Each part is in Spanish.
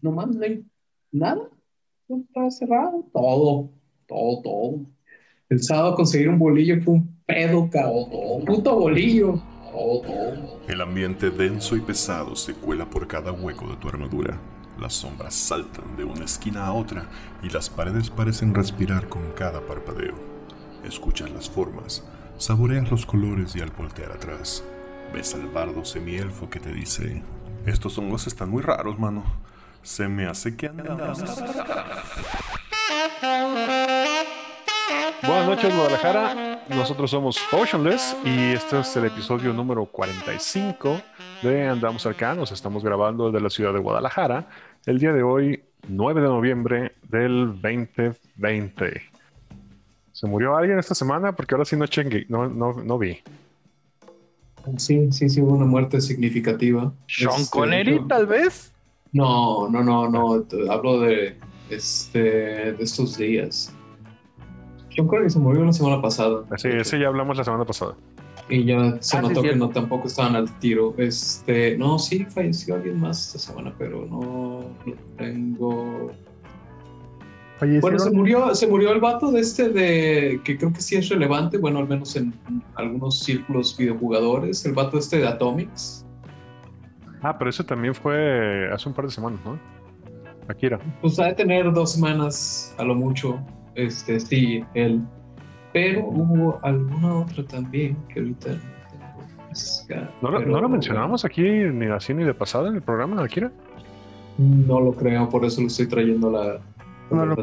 no mames, no hay nada. Está cerrado. Todo, todo, todo. El sábado conseguir un bolillo fue un pedo, cabrón. Un puto bolillo. Todo, todo. El ambiente denso y pesado se cuela por cada hueco de tu armadura. Las sombras saltan de una esquina a otra y las paredes parecen respirar con cada parpadeo. Escuchas las formas, saboreas los colores y al voltear atrás, ves al bardo semielfo que te dice: Estos hongos están muy raros, mano. Se me hace que andamos. Buenas noches, Guadalajara. Nosotros somos Potionless y este es el episodio número 45 de Andamos Acá. Nos estamos grabando desde la ciudad de Guadalajara el día de hoy, 9 de noviembre del 2020. ¿Se murió alguien esta semana? Porque ahora sí no, chengue, no, no, no vi. Sí, sí, sí, hubo una muerte significativa. ¿Sean Este, Connery, tal vez? No, no, no, no. Hablo de, este, de estos días. Sean Connery se murió la semana pasada. Sí, ese ya hablamos la semana pasada. Y ya se Ah, sí, notó que no tampoco estaban al tiro. Este, no, sí falleció alguien más esta semana, pero no lo tengo. Bueno, se murió, se murió el vato de este de que creo que sí es relevante, bueno, al menos en algunos círculos videojugadores, el vato este de Atomics. Ah, pero ese también fue hace un par de semanas, ¿no? Akira. Pues ha de tener dos semanas a lo mucho. Este, sí, él. Pero hubo alguna otra también que ahorita no tengo ¿No, lo- pero- ¿no lo mencionamos aquí ni así ni de pasada en el programa, Akira? No lo creo, por eso lo estoy trayendo a No.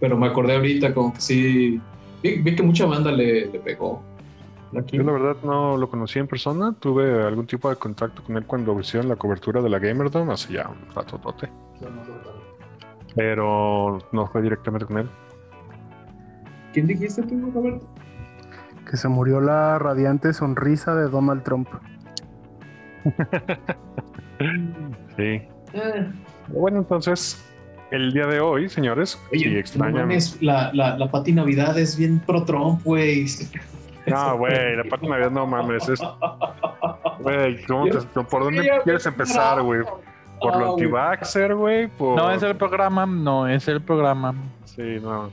Pero me acordé ahorita como que sí. Vi, vi que mucha banda le, le pegó. Aquí. Yo la verdad no lo conocí en persona. Tuve algún tipo de contacto con él cuando hicieron la cobertura de la Gamerdome hace ya un rato tote. Pero no fue directamente con él. ¿Quién dijiste tú, Roberto? Que se murió la radiante sonrisa de Donald Trump. Sí. Ah, Bueno, entonces, el día de hoy, señores, oye, si no extrañan. la, la, la Pati Navidad es bien pro Trump, güey. No, güey, la parte Navidad no mames. Es, güey, ¿cómo te- ¿por dónde quieres empezar, güey? ¿Por lo güey. anti-vaxxer, güey? Por... No es el programa, no es el programa. Sí, no.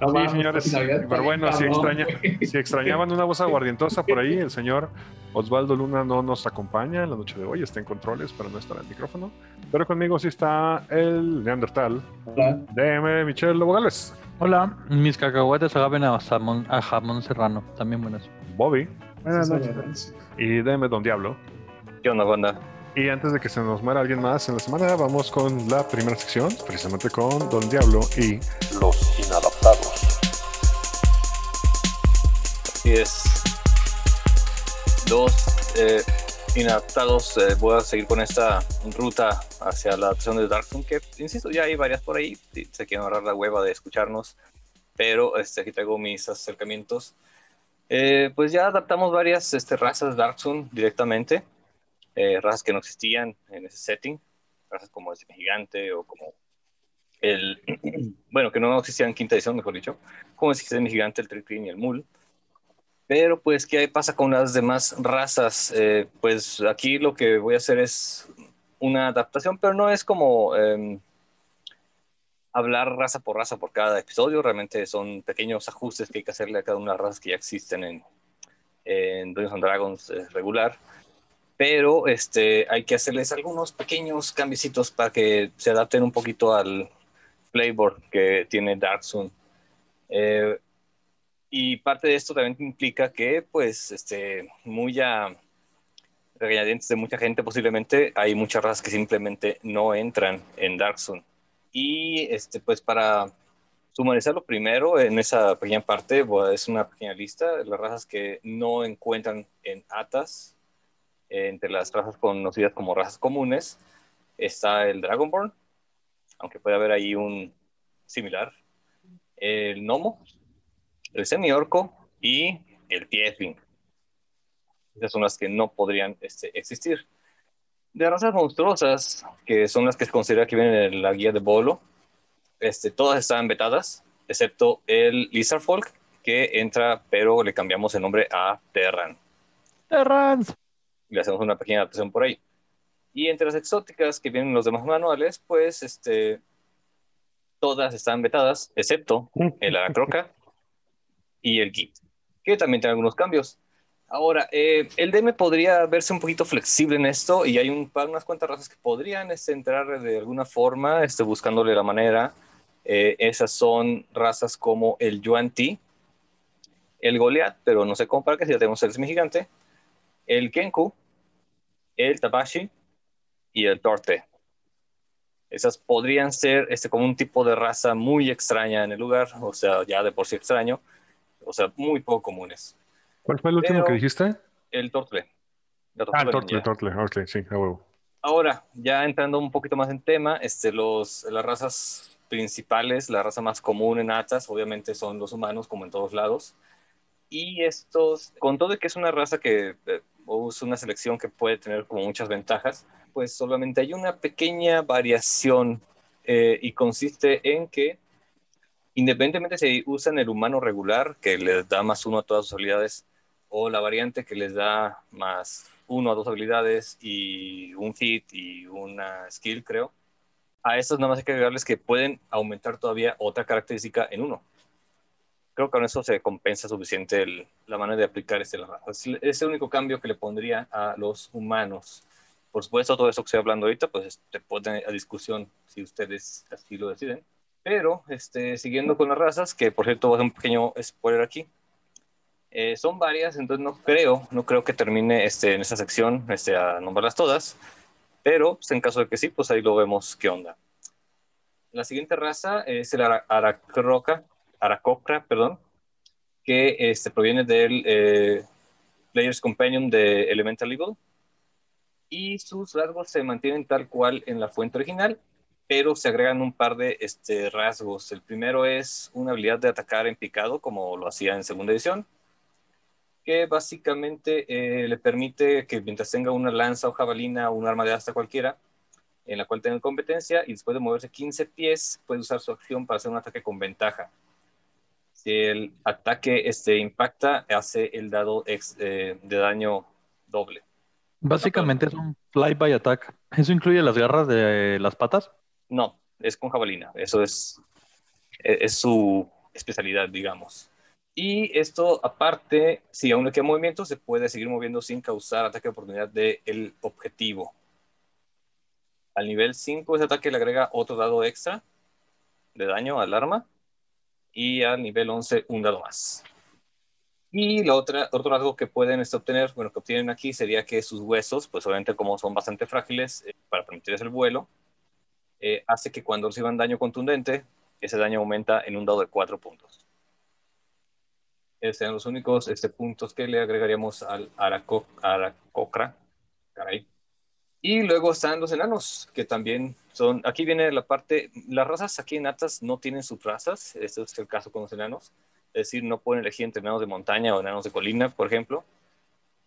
No Sí, señores, Navidad pero bueno, si, extraña, si extrañaban una voz aguardientosa por ahí, el señor Osvaldo Luna no nos acompaña en la noche de hoy, está en controles, pero no está en el micrófono. Pero conmigo sí está el Neandertal, Hola. DM Michelle Lobo Gálvez, Hola, mis cacahuetes saben a jamón, a jamón serrano, también buenas. Bobby Buenas noches. y DM Don Diablo. ¿Qué onda, banda? Y antes de que se nos muera alguien más en la semana, vamos con la primera sección, precisamente con Don Diablo y Los Así es. Dos eh, inadaptados. eh, voy a seguir con esta ruta hacia la adaptación de Dark Souls, que, insisto, ya hay varias por ahí. Se quieren ahorrar la hueva de escucharnos. Pero este, aquí traigo mis acercamientos. Eh, pues ya adaptamos varias este, razas Dark Souls directamente. eh, razas que no existían en ese setting. Razas como el gigante o como el... bueno, que no existían en quinta edición, mejor dicho. Como el gigante, el Tricrin y el Mul. Pero pues, ¿qué pasa con las demás razas? Eh, pues aquí lo que voy a hacer es una adaptación, pero no es como em, hablar raza por raza por cada episodio. Realmente son pequeños ajustes que hay que hacerle a cada una de las razas que ya existen en, en Dungeons and Dragons eh, regular. Pero este, hay que hacerles algunos pequeños cambiecitos para que se adapten un poquito al flavor que tiene Dark Sun. Eh, y parte de esto también implica que, pues, este, muy a regañadientes de mucha gente, posiblemente hay muchas razas que simplemente no entran en Dark Sun. Y, este, pues, para sumarizarlo primero, en esa pequeña parte, es una pequeña lista de las razas que no encuentran en ATAS. Entre las razas conocidas como razas comunes está el Dragonborn, aunque puede haber ahí un similar, el Gnomo, el semiorco y el tiefling. Esas son las que no podrían este, existir. De razas monstruosas, que son las que se considera que vienen en la guía de Bolo, este, todas están vetadas, excepto el Lizardfolk, que entra, pero le cambiamos el nombre a Terran. Terrans. Le hacemos una pequeña adaptación por ahí. Y entre las exóticas que vienen los demás manuales, pues este, todas están vetadas, excepto el Aracroca y el Git, que también tienen algunos cambios. Ahora, eh, el DM podría verse un poquito flexible en esto y hay un, unas cuantas razas que podrían este, entrar de alguna forma, este, buscándole la manera. Eh, esas son razas como el Yuan Ti, el Goliath, pero no sé cómo para qué si ya tenemos el gigante, el Kenku, el Tabashi y el Torte. Esas podrían ser este, como un tipo de raza muy extraña en el lugar, o sea, ya de por sí extraño, o sea, muy poco comunes. ¿Cuál fue el último que dijiste? El Tortle. Ah, el Tortle, Tortle, ok, sí, a huevo. Ahora, ya entrando un poquito más en tema, este, los, las razas principales, la raza más común en Atas, obviamente son los humanos, como en todos lados. Y estos, con todo de que es una raza que eh, es una selección que puede tener como muchas ventajas, pues solamente hay una pequeña variación eh, y consiste en que independientemente si usan el humano regular, que les da más uno a todas sus habilidades, o la variante que les da más uno a dos habilidades y un hit y una skill, creo. A estos nada más hay que agregarles que pueden aumentar todavía otra característica en uno. Creo que con eso se compensa suficiente la manera de aplicar este Es el único cambio que le pondría a los humanos. Por supuesto, todo eso que estoy hablando ahorita, pues te pone a discusión si ustedes así lo deciden. Pero, este, siguiendo con las razas, que por cierto voy a hacer un pequeño spoiler aquí, eh, son varias, entonces no creo, no creo que termine este, en esta sección este, a nombrarlas todas, pero pues, en caso de que sí, pues ahí lo vemos qué onda. La siguiente raza es el Aracroca, Aracocra, perdón, que este, proviene del eh, Player's Companion de Elemental Evil, y sus rasgos se mantienen tal cual en la fuente original, pero se agregan un par de este, rasgos. El primero es una habilidad de atacar en picado, como lo hacía en segunda edición que básicamente eh, le permite que mientras tenga una lanza o jabalina o un arma de asta cualquiera, en la cual tenga competencia, y después de moverse 15 pies, puede usar su acción para hacer un ataque con ventaja. Si el ataque este, impacta, hace el dado eh, de daño doble. Básicamente es un fly-by attack. ¿Eso incluye las garras de las patas? No, es con jabalina. Eso es, es su especialidad, digamos. Y esto, aparte, si aún le queda movimiento, se puede seguir moviendo sin causar ataque de oportunidad del objetivo. Al nivel 5, ese ataque le agrega otro dado extra de daño al arma. Y al nivel 11, un dado más. Y la otra, otro rasgo que pueden este, obtener, bueno, que obtienen aquí sería que sus huesos, pues obviamente como son bastante frágiles eh, para permitirles el vuelo, eh, hace que cuando reciban daño contundente, ese daño aumenta en un dado de 4 puntos sean los únicos este, puntos que le agregaríamos al Aracocra. Y luego están los enanos, que también son, aquí viene la parte, las razas aquí en Atas no tienen subrazas, este es el caso con los enanos, es decir, no pueden elegir entre enanos de montaña o enanos de colina, por ejemplo.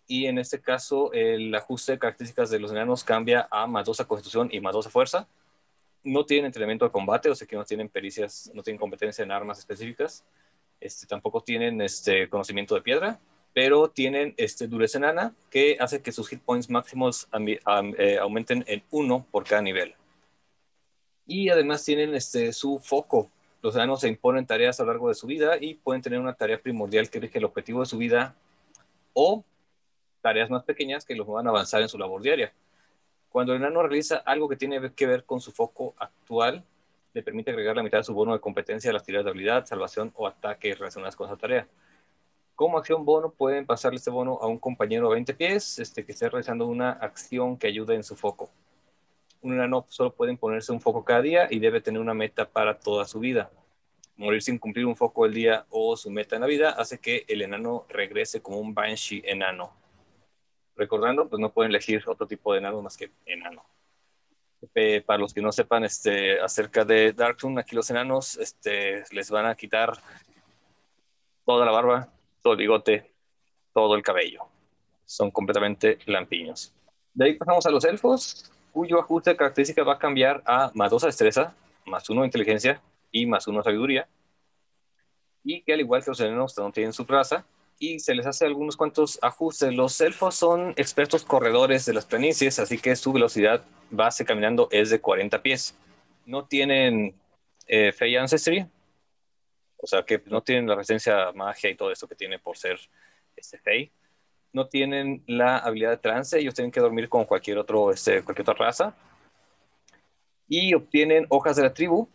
Y en este caso, el ajuste de características de los enanos cambia a más 2 a constitución y más 2 a fuerza. No tienen entrenamiento de combate, o sea que no tienen pericias, no tienen competencia en armas específicas este, tampoco tienen este, conocimiento de piedra, pero tienen este, dureza enana que hace que sus hit points máximos eh, aumenten en uno por cada nivel. Y además tienen este, su foco. Los enanos se imponen tareas a lo largo de su vida y pueden tener una tarea primordial que elige el objetivo de su vida o tareas más pequeñas que los van a avanzar en su labor diaria. Cuando el enano realiza algo que tiene que ver con su foco actual, le permite agregar la mitad de su bono de competencia a las tiradas de habilidad, salvación o ataque relacionadas con esa tarea. Como acción bono, pueden pasarle este bono a un compañero a 20 pies este, que esté realizando una acción que ayude en su foco. Un enano solo puede ponerse un foco cada día y debe tener una meta para toda su vida. Morir sin cumplir un foco el día o su meta en la vida hace que el enano regrese como un Banshee enano. Recordando, pues no pueden elegir otro tipo de enano más que enano para los que no sepan este, acerca de Darkroom, aquí los enanos este, les van a quitar toda la barba, todo el bigote, todo el cabello. Son completamente lampiños. De ahí pasamos a los elfos, cuyo ajuste de característica va a cambiar a más 2 a destreza, más 1 a inteligencia y más 1 a sabiduría. Y que al igual que los enanos no tienen su raza, y se les hace algunos cuantos ajustes. Los elfos son expertos corredores de las planicies, así que su velocidad base caminando es de 40 pies. No tienen eh, Fey Ancestry, o sea que no tienen la resistencia magia y todo eso que tiene por ser este Fey. No tienen la habilidad de trance, ellos tienen que dormir con cualquier, otro, este, cualquier otra raza. Y obtienen hojas de la tribu,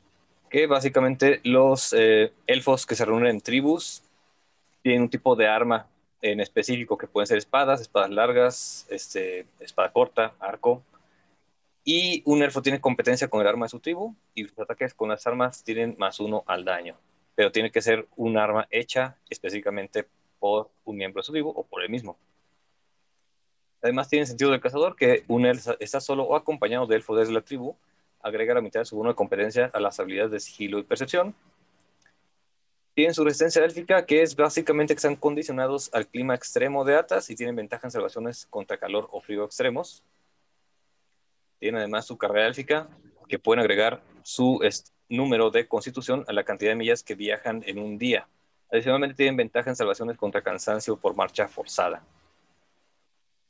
que básicamente los eh, elfos que se reúnen en tribus tienen un tipo de arma en específico que pueden ser espadas, espadas largas, este, espada corta, arco. Y un elfo tiene competencia con el arma de su tribu y sus ataques con las armas tienen más uno al daño. Pero tiene que ser un arma hecha específicamente por un miembro de su tribu o por él mismo. Además tiene sentido del cazador que un elfo está solo o acompañado de elfo desde la tribu, agrega la mitad de su bono de competencia a las habilidades de sigilo y percepción, tienen su resistencia élfica, que es básicamente que están condicionados al clima extremo de Atas y tienen ventaja en salvaciones contra calor o frío extremos. Tienen además su carrera élfica, que pueden agregar su número de constitución a la cantidad de millas que viajan en un día. Adicionalmente tienen ventaja en salvaciones contra cansancio por marcha forzada.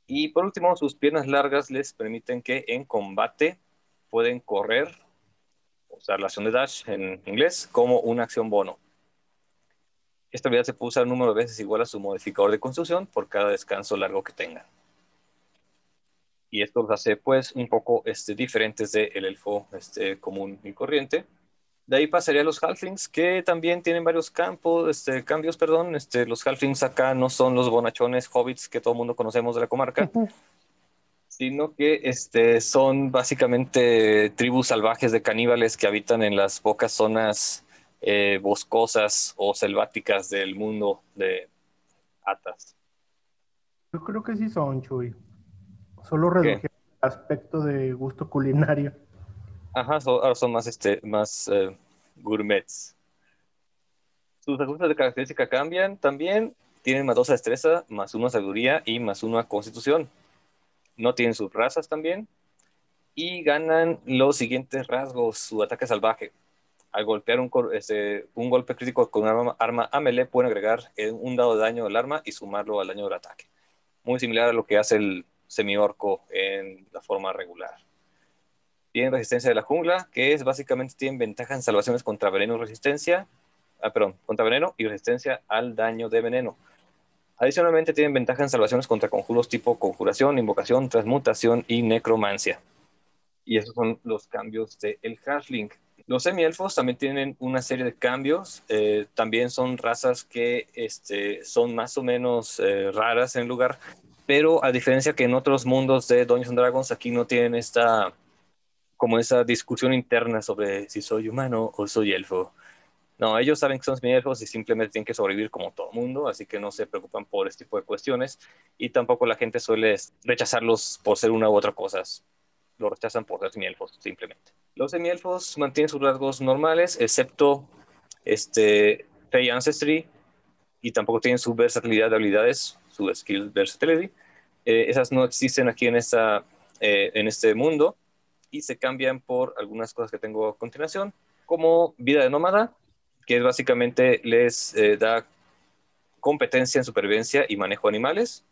Y por último, sus piernas largas les permiten que en combate pueden correr, usar la acción de dash en inglés, como una acción bono. Esta habilidad se puede usar un número de veces igual a su modificador de construcción por cada descanso largo que tengan. Y esto los hace pues un poco este, diferentes del elfo este, común y corriente. De ahí pasaría a los halflings, que también tienen varios campos, este, cambios. Perdón. Este, los halflings acá no son los bonachones hobbits que todo el mundo conocemos de la comarca, sino que este, son básicamente tribus salvajes de caníbales que habitan en las pocas zonas eh, boscosas o selváticas del mundo de Atas. Yo creo que sí son, Chuy. Solo redujeron el aspecto de gusto culinario. Ajá, ahora son más, este, más eh, gourmets. Sus ajustes de característica cambian también. Tienen más dos a destreza, más uno a sabiduría y más uno a constitución. No tienen sus razas también. Y ganan los siguientes rasgos. Su ataque salvaje al golpear un, este, un golpe crítico con un arma, a melee, pueden agregar un dado de daño al arma y sumarlo al daño del ataque. Muy similar a lo que hace el semiorco en la forma regular. Tienen resistencia de la jungla, que es básicamente tienen ventaja en salvaciones contra veneno y resistencia. Ah, perdón, contra veneno y resistencia al daño de veneno. Adicionalmente tienen ventaja en salvaciones contra conjuros tipo conjuración, invocación, transmutación y necromancia. Y esos son los cambios del el Halfling. Los semielfos también tienen una serie de cambios. Eh, también son razas que este, son más o menos eh, raras en el lugar. Pero a diferencia que en otros mundos de Dungeons and Dragons, aquí no tienen esta como esa discusión interna sobre si soy humano o soy elfo. No, ellos saben que son semielfos y simplemente tienen que sobrevivir como todo mundo, así que no se preocupan por este tipo de cuestiones y tampoco la gente suele rechazarlos por ser una u otra cosa. Lo rechazan por ser semielfos, simplemente. Los semielfos mantienen sus rasgos normales, excepto este, Fey Ancestry, y tampoco tienen su versatilidad de habilidades, su skill versatility. Eh, esas no existen aquí en, esta, eh, en este mundo y se cambian por algunas cosas que tengo a continuación, como vida de nómada, que básicamente les eh, da competencia en supervivencia y manejo de animales.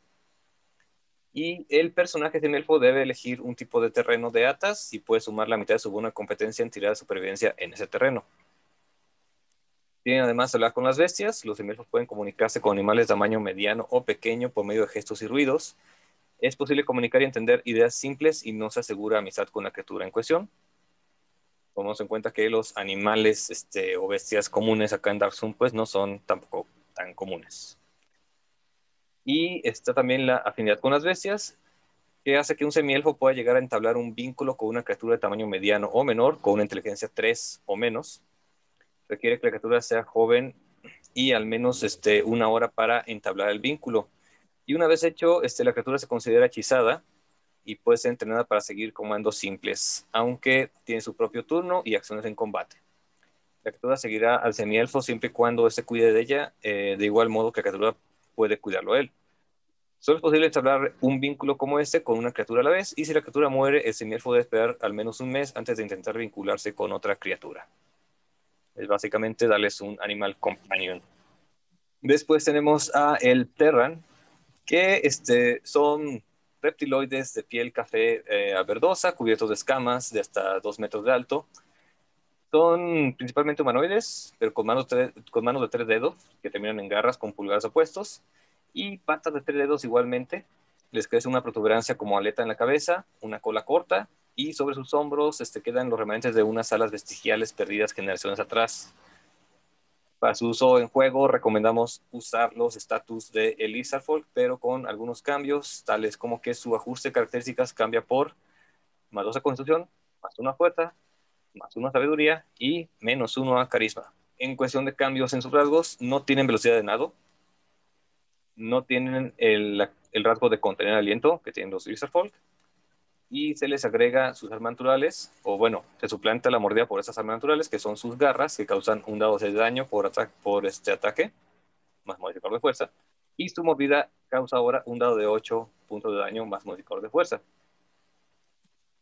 Y el personaje de elfo debe elegir un tipo de terreno de atas y puede sumar la mitad de su buena competencia en tirada de supervivencia en ese terreno. Tienen además hablar con las bestias. Los elfos pueden comunicarse con animales de tamaño mediano o pequeño por medio de gestos y ruidos. Es posible comunicar y entender ideas simples y no se asegura amistad con la criatura en cuestión. Tomamos en cuenta que los animales este, o bestias comunes acá en Dark pues no son tampoco tan comunes. Y está también la afinidad con las bestias, que hace que un semielfo pueda llegar a entablar un vínculo con una criatura de tamaño mediano o menor, con una inteligencia 3 o menos. Requiere que la criatura sea joven y al menos este, una hora para entablar el vínculo. Y una vez hecho, este, la criatura se considera hechizada y puede ser entrenada para seguir comandos simples, aunque tiene su propio turno y acciones en combate. La criatura seguirá al semielfo siempre y cuando éste cuide de ella, eh, de igual modo que la criatura puede cuidarlo él. Solo es posible establecer un vínculo como este con una criatura a la vez, y si la criatura muere, el semielfo debe esperar al menos un mes antes de intentar vincularse con otra criatura. Es básicamente darles un animal companion. Después tenemos a el Terran, que este, son reptiloides de piel café eh, verdosa, cubiertos de escamas de hasta dos metros de alto. Son principalmente humanoides, pero con manos, con manos de tres dedos, que terminan en garras con pulgares opuestos, y patas de tres dedos igualmente. Les crece una protuberancia como aleta en la cabeza, una cola corta, y sobre sus hombros este, quedan los remanentes de unas alas vestigiales perdidas generaciones atrás. Para su uso en juego, recomendamos usar los estatus de Elizarfolk, pero con algunos cambios, tales como que su ajuste de características cambia por más dos a constitución, más una fuerza, más una sabiduría y menos uno a carisma. En cuestión de cambios en sus rasgos, no tienen velocidad de nado, no tienen el, el rasgo de contener aliento que tienen los Elizarfolk, y se les agrega sus armas naturales, o bueno, se suplanta la mordida por esas armas naturales, que son sus garras, que causan un dado de daño por, por este ataque, más modificador de fuerza, y su mordida causa ahora un dado de 8 puntos de daño más modificador de fuerza.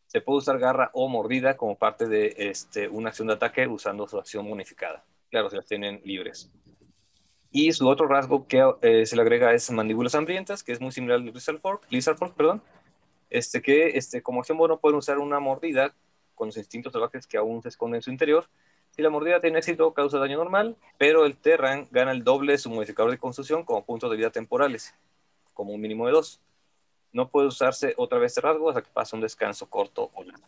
Se puede usar garra o mordida como parte de este, una acción de ataque usando su acción bonificada. Claro, se las tienen libres. Y su otro rasgo que eh, se le agrega es mandíbulas hambrientas, que es muy similar al de Lizard Fork, Lizard Fork perdón, este, que este, como acción bueno pueden usar una mordida con los instintos salvajes que aún se esconden en su interior. Si la mordida tiene éxito, causa daño normal, pero el Terran gana el doble de su modificador de construcción como puntos de vida temporales, como un mínimo de dos. No puede usarse otra vez rasgo hasta que pase un descanso corto o largo.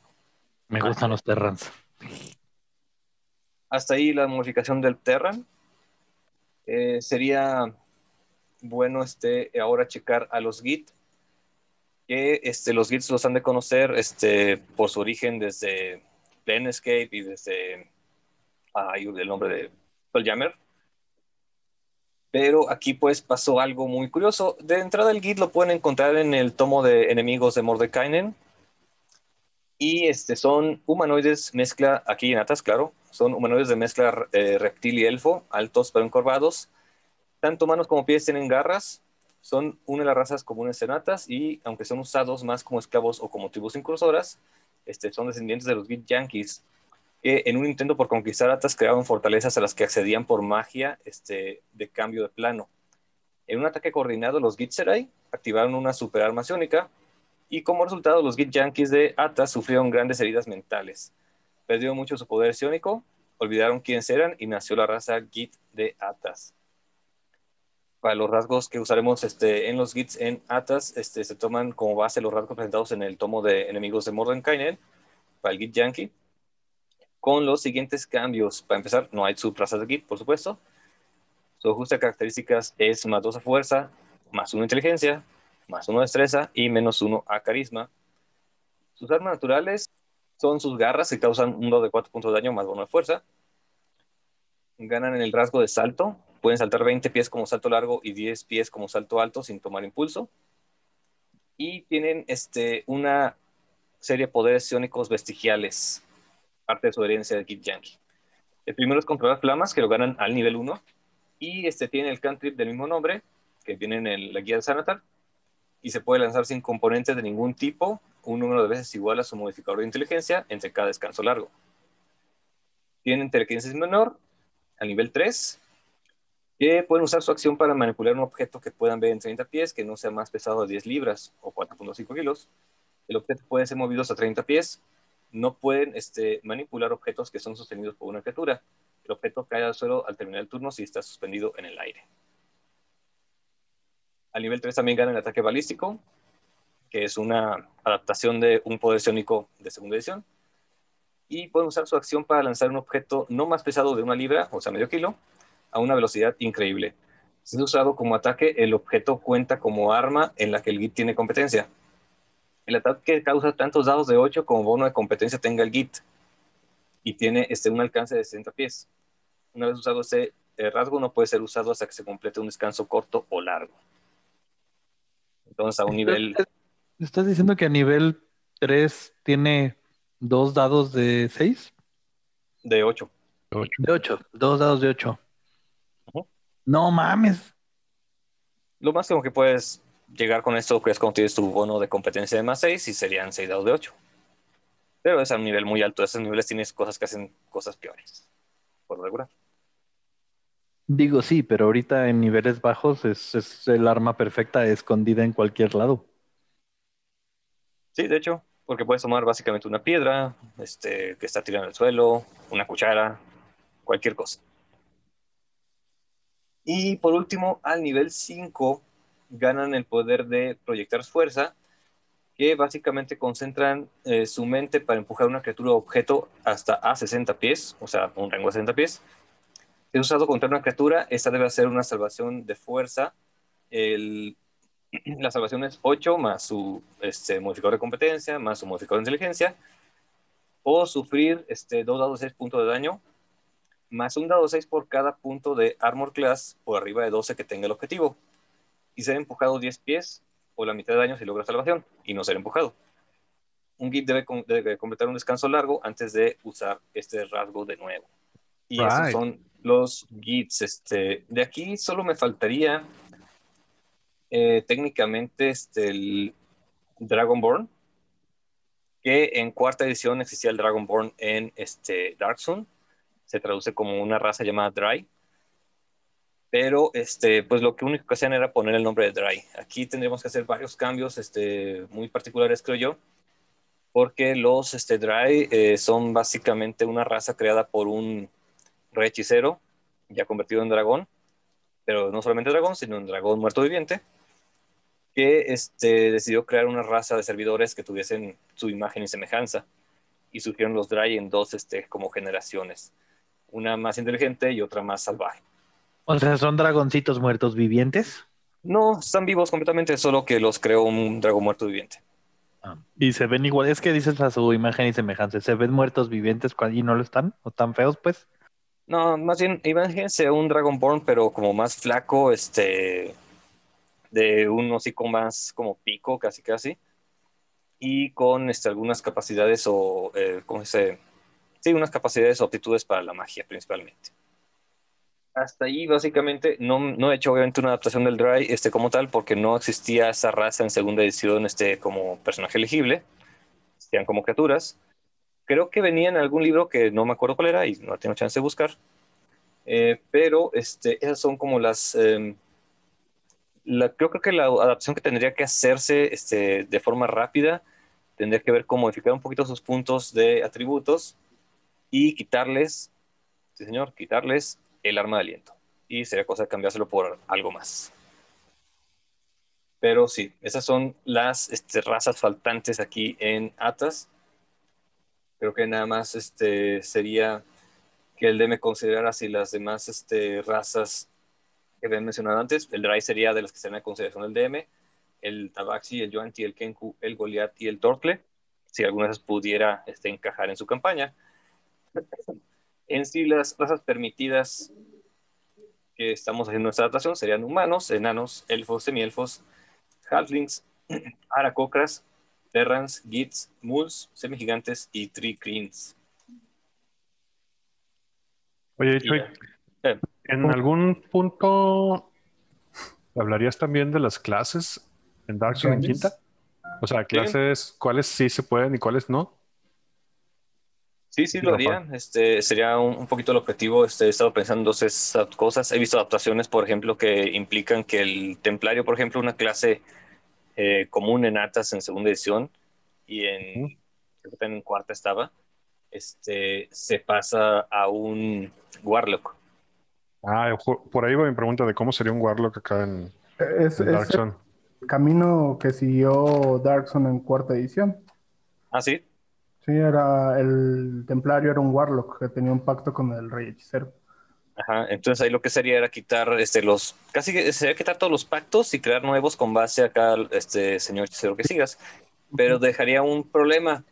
Me gustan los Terrans. Hasta ahí la modificación del Terran. Eh, sería bueno este, ahora checar a los Git que este, los Gits los han de conocer este, por su origen desde Planescape y desde ay, el nombre de Spelljammer. Pero aquí pues pasó algo muy curioso. De entrada el Git lo pueden encontrar en el tomo de enemigos de Mordekainen. Y este, son humanoides mezcla, aquí en Atas, claro, son humanoides de mezcla eh, reptil y elfo, altos pero encorvados. Tanto manos como pies tienen garras, son una de las razas comunes senatas y aunque son usados más como esclavos o como tribus incursoras, este, son descendientes de los Git Yankees, que en un intento por conquistar Atas crearon fortalezas a las que accedían por magia este, de cambio de plano. En un ataque coordinado, los Gitzerai activaron una superarma sionica y como resultado los Git Yankees de Atas sufrieron grandes heridas mentales. Perdieron mucho su poder sionica, olvidaron quiénes eran y nació la raza Git de Atas para los rasgos que usaremos este, en los Gits en Atas, este, se toman como base los rasgos presentados en el tomo de enemigos de Mordenkainen, para el Git Yankee, con los siguientes cambios. Para empezar, no hay subrazas Git, por supuesto. Su ajuste de características es más 2 a fuerza, más 1 inteligencia, más 1 destreza y menos 1 a carisma. Sus armas naturales son sus garras que causan un dado de 4 puntos de daño más 1 de fuerza. Ganan en el rasgo de salto, Pueden saltar 20 pies como salto largo y 10 pies como salto alto sin tomar impulso. Y tienen este, una serie de poderes psiónicos vestigiales, parte de su herencia de Kid Yankee. El primero es controlar flamas, que lo ganan al nivel 1. Y este tiene el cantrip del mismo nombre, que viene en la guía de Sanatar. Y se puede lanzar sin componentes de ningún tipo, un número de veces igual a su modificador de inteligencia entre cada descanso largo. Tienen inteligencia menor al nivel 3 que pueden usar su acción para manipular un objeto que puedan ver en 30 pies, que no sea más pesado de 10 libras o 4.5 kilos. El objeto puede ser movido hasta 30 pies. No pueden este, manipular objetos que son sostenidos por una criatura. El objeto cae al suelo al terminar el turno si está suspendido en el aire. Al nivel 3 también gana el ataque balístico, que es una adaptación de un poder ciónico de segunda edición. Y pueden usar su acción para lanzar un objeto no más pesado de una libra, o sea, medio kilo, a una velocidad increíble. Si es usado como ataque, el objeto cuenta como arma en la que el Git tiene competencia. El ataque causa tantos dados de 8 como bono de competencia tenga el Git y tiene este, un alcance de 60 pies. Una vez usado ese eh, rasgo, no puede ser usado hasta que se complete un descanso corto o largo. Entonces, a un nivel. ¿Estás diciendo que a nivel 3 tiene dos dados de 6? De 8. De 8, dos dados de 8. No mames. Lo máximo que puedes llegar con esto es cuando tienes tu bono de competencia de más 6 y serían 6 dados de 8. Pero es a un nivel muy alto. Esos niveles tienes cosas que hacen cosas peores. Por lo regular. Digo sí, pero ahorita en niveles bajos es, es el arma perfecta escondida en cualquier lado. Sí, de hecho, porque puedes tomar básicamente una piedra este, que está tirada en el suelo, una cuchara, cualquier cosa. Y por último, al nivel 5, ganan el poder de proyectar fuerza, que básicamente concentran eh, su mente para empujar una criatura o objeto hasta a 60 pies, o sea, un rango de 60 pies. Es usado contra una criatura, esta debe hacer una salvación de fuerza. El, la salvación es 8 más su este, modificador de competencia, más su modificador de inteligencia, o sufrir este, 2 dados de 6 puntos de daño, más un dado 6 por cada punto de armor class por arriba de 12 que tenga el objetivo y ser empujado 10 pies o la mitad de daño si logra salvación y no ser empujado. Un git debe, completar un descanso largo antes de usar este rasgo de nuevo. Y esos son los gits. Este, de aquí solo me faltaría eh, técnicamente este, el Dragonborn, que en cuarta edición existía el Dragonborn en este, Dark Sun. Se traduce como una raza llamada Dry pero este, pues lo que único que hacían era poner el nombre de Dry. Aquí tendríamos que hacer varios cambios este, muy particulares, creo yo, porque los este, Dry eh, son básicamente una raza creada por un rey ya convertido en dragón, pero no solamente dragón, sino un dragón muerto viviente, que este, decidió crear una raza de servidores que tuviesen su imagen y semejanza, y surgieron los Dry en dos este, como generaciones, una más inteligente y otra más salvaje. O sea, ¿son dragoncitos muertos vivientes? No, están vivos completamente, solo que los creó un dragón muerto viviente. Ah, y se ven igual, es que dices a su imagen y semejanza, ¿se ven muertos vivientes y no lo están? ¿O tan feos, pues? No, más bien, imagínense un Dragonborn, pero como más flaco, este, de un hocico más como pico, casi casi, y con este, algunas capacidades o, eh, ¿cómo se dice? Sí, unas capacidades o aptitudes para la magia principalmente hasta ahí básicamente no, no, he hecho obviamente una adaptación del Dry este, como tal porque no existía esa raza en segunda edición este, como personaje elegible, sean como criaturas. Creo que venía en algún libro que no me acuerdo cuál era y no tengo chance de buscar. Eh, pero este, esas son como las... Eh, la, creo, que la adaptación que tendría que hacerse este, de forma rápida tendría que ver cómo modificar un poquito sus puntos de atributos y quitarles, sí señor, quitarles el arma de aliento. Y sería cosa de cambiárselo por algo más. Pero sí, esas son las este, razas faltantes aquí en Atas. Creo que nada más este, sería que el DM considerara si las demás este, razas que habían mencionado antes, el Dry sería de las que están en consideración del DM, el Tabaxi, el Yuanti, el Kenku, el Goliath y el Tortle, si alguna de esas pudiera este, encajar en su campaña en sí las razas permitidas que estamos haciendo esta adaptación serían humanos, enanos, elfos, semielfos, halflings, aracocras, terrans, gits, muls, semigigantes y tricrins. Oye, Chuy, eh. ¿en algún punto hablarías también de las clases en Dark Souls en quinta? O sea, clases, ¿cuáles sí se pueden y cuáles no? Sí, sí, lo haría. Este, sería un, poquito el objetivo. Este, he estado pensando esas cosas. He visto adaptaciones, por ejemplo, que implican que el templario, por ejemplo, una clase eh, común en Atas en segunda edición y en, en cuarta estaba, este, se pasa a un Warlock. Ah, por ahí va mi pregunta de cómo sería un Warlock acá en, es, El camino que siguió Darkson en cuarta edición. Ah, sí. Sí, era el templario era un warlock que tenía un pacto con el rey hechicero. Ajá, entonces ahí lo que sería era quitar este los casi sería quitar todos los pactos y crear nuevos con base acá este señor hechicero que sigas, pero dejaría un problema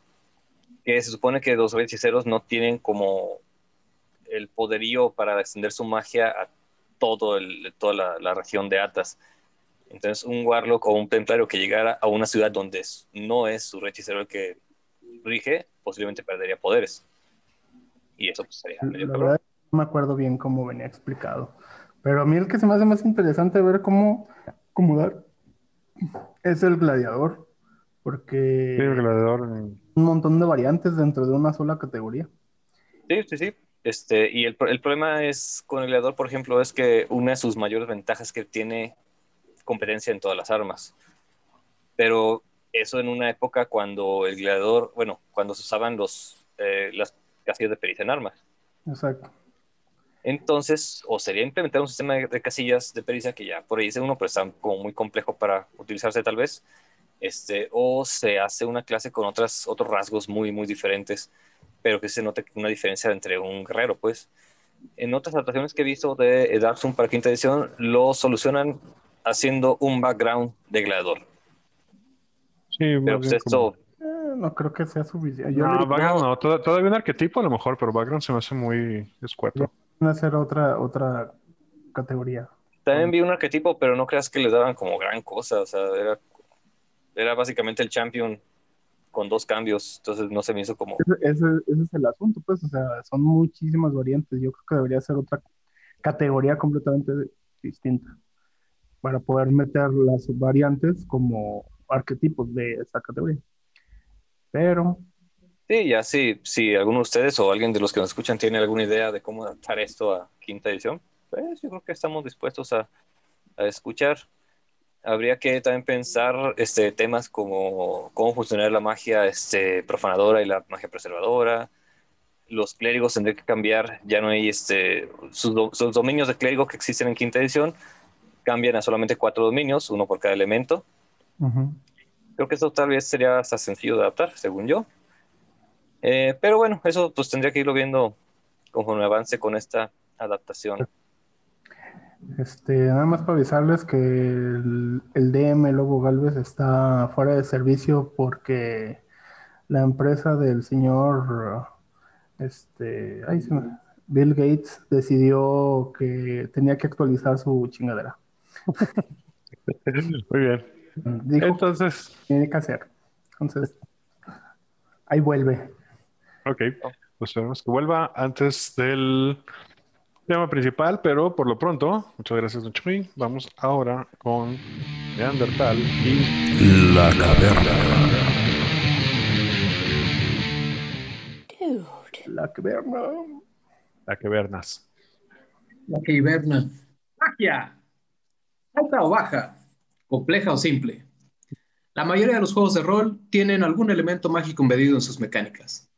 que se supone que los reyes hechiceros no tienen como el poderío para extender su magia a todo el, toda la, la región de Atas. Entonces, un Warlock o un Templario que llegara a una ciudad donde no es su rey hechicero el que rige, posiblemente perdería poderes. Y eso pues, sería medio La verdad, no me acuerdo bien cómo venía explicado. Pero a mí el que se me hace más interesante ver cómo acomodar es el gladiador. Porque el gladiador. un montón de variantes dentro de una sola categoría. Sí, sí, sí. Este, y el, el, problema es con el gladiador, por ejemplo, es que una de sus mayores ventajas es que tiene competencia en todas las armas. Pero eso en una época cuando el gladiador, bueno, cuando se usaban los, eh, las casillas de pericia en armas. Exacto. Entonces, o sería implementar un sistema de, casillas de pericia que ya por ahí dice uno, pero está como muy complejo para utilizarse tal vez, este, o se hace una clase con otras, otros rasgos muy, muy diferentes, pero que se note una diferencia entre un guerrero, pues. En otras adaptaciones que he visto de Dark Souls para quinta edición, lo solucionan haciendo un background de gladiador. Sí, pero pues esto... Eh, no creo que sea suficiente. no, background no, todavía un arquetipo a lo mejor, pero background se me hace muy escueto. Hacer otra, otra categoría. También vi un arquetipo, pero no creas que les daban como gran cosa. O sea, era, era básicamente el champion con dos cambios, entonces no se me hizo como... Ese, ese, es el asunto, pues, o sea, son muchísimas variantes. Yo creo que debería ser otra categoría completamente distinta para poder meter las variantes como arquetipos de esa categoría. Pero... Sí, ya sí, si alguno de ustedes o alguien de los que nos escuchan tiene alguna idea de cómo adaptar esto a quinta edición, pues yo creo que estamos dispuestos a, a escuchar. Habría que también pensar este, temas como cómo funcionar la magia este, profanadora y la magia preservadora. Los clérigos tendrían que cambiar, ya no hay este, sus, sus dominios de clérigo que existen en quinta edición, cambian a solamente cuatro dominios, uno por cada elemento. Creo que eso tal vez sería hasta sencillo de adaptar, según yo. Eh, pero bueno, eso pues tendría que irlo viendo conforme avance con esta adaptación. Este, nada más para avisarles que el, DM Lobo Galvez está fuera de servicio porque la empresa del señor este, Bill Gates decidió que tenía que actualizar su chingadera. Muy bien. Entonces. Tiene que hacer. Entonces, ahí vuelve. Ok. Pues esperemos que vuelva antes del tema principal, pero por lo pronto, muchas gracias, Don Chuy. Vamos ahora con Neandertal y la caverna. La caverna. La cavernas. La que hiberna. ¡Magia! alta o baja, compleja o simple. La mayoría de los juegos de rol tienen algún elemento mágico embedido en sus mecánicas.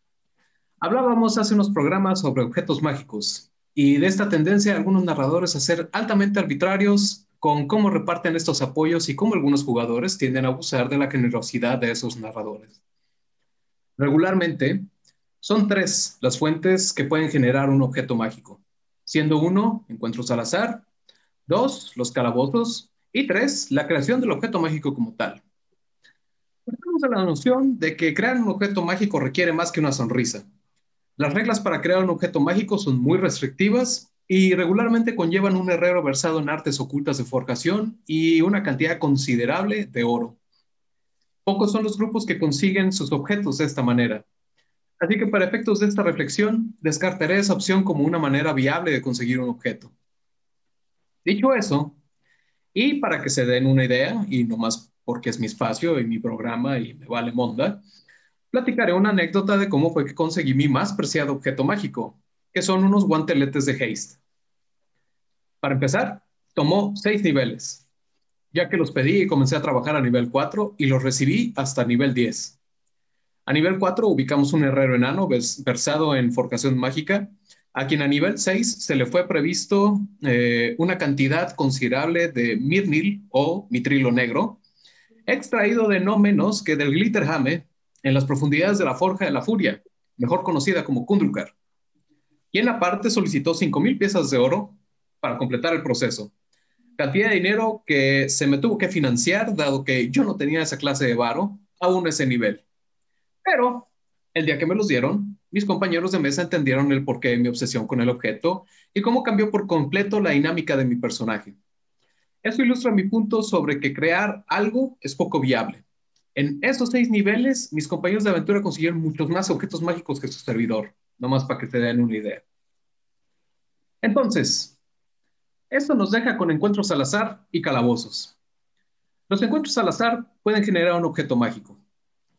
Hablábamos hace unos programas sobre objetos mágicos y de esta tendencia de algunos narradores a ser altamente arbitrarios con cómo reparten estos apoyos y cómo algunos jugadores tienden a abusar de la generosidad de esos narradores. Regularmente, son tres las fuentes que pueden generar un objeto mágico, siendo uno encuentros al azar, Dos, los calabozos. Y tres, la creación del objeto mágico como tal. Partamos de la noción de que crear un objeto mágico requiere más que una sonrisa. Las reglas para crear un objeto mágico son muy restrictivas y regularmente conllevan un herrero versado en artes ocultas de forjación y una cantidad considerable de oro. Pocos son los grupos que consiguen sus objetos de esta manera. Así que para efectos de esta reflexión, descartaré esa opción como una manera viable de conseguir un objeto. Dicho eso, y para que se den una idea, y no más porque es mi espacio y mi programa y me vale monda, platicaré una anécdota de cómo fue que conseguí mi más preciado objeto mágico, que son unos guanteletes de haste. Para empezar, tomó seis niveles, ya que los pedí y comencé a trabajar a nivel 4 y los recibí hasta nivel 10. A nivel 4 ubicamos un herrero enano versado en forcación mágica a quien a nivel 6 se le fue previsto eh, una cantidad considerable de mirnil o mitrilo negro, extraído de no menos que del Glitterhame en las profundidades de la Forja de la Furia, mejor conocida como Kundrukar. Quien aparte solicitó 5.000 piezas de oro para completar el proceso. Cantidad de dinero que se me tuvo que financiar, dado que yo no tenía esa clase de varo, aún ese nivel. Pero el día que me los dieron, mis compañeros de mesa entendieron el porqué de mi obsesión con el objeto y cómo cambió por completo la dinámica de mi personaje. Eso ilustra mi punto sobre que crear algo es poco viable. En esos seis niveles, mis compañeros de aventura consiguieron muchos más objetos mágicos que su servidor, nomás para que te den una idea. Entonces, esto nos deja con encuentros al azar y calabozos. Los encuentros al azar pueden generar un objeto mágico.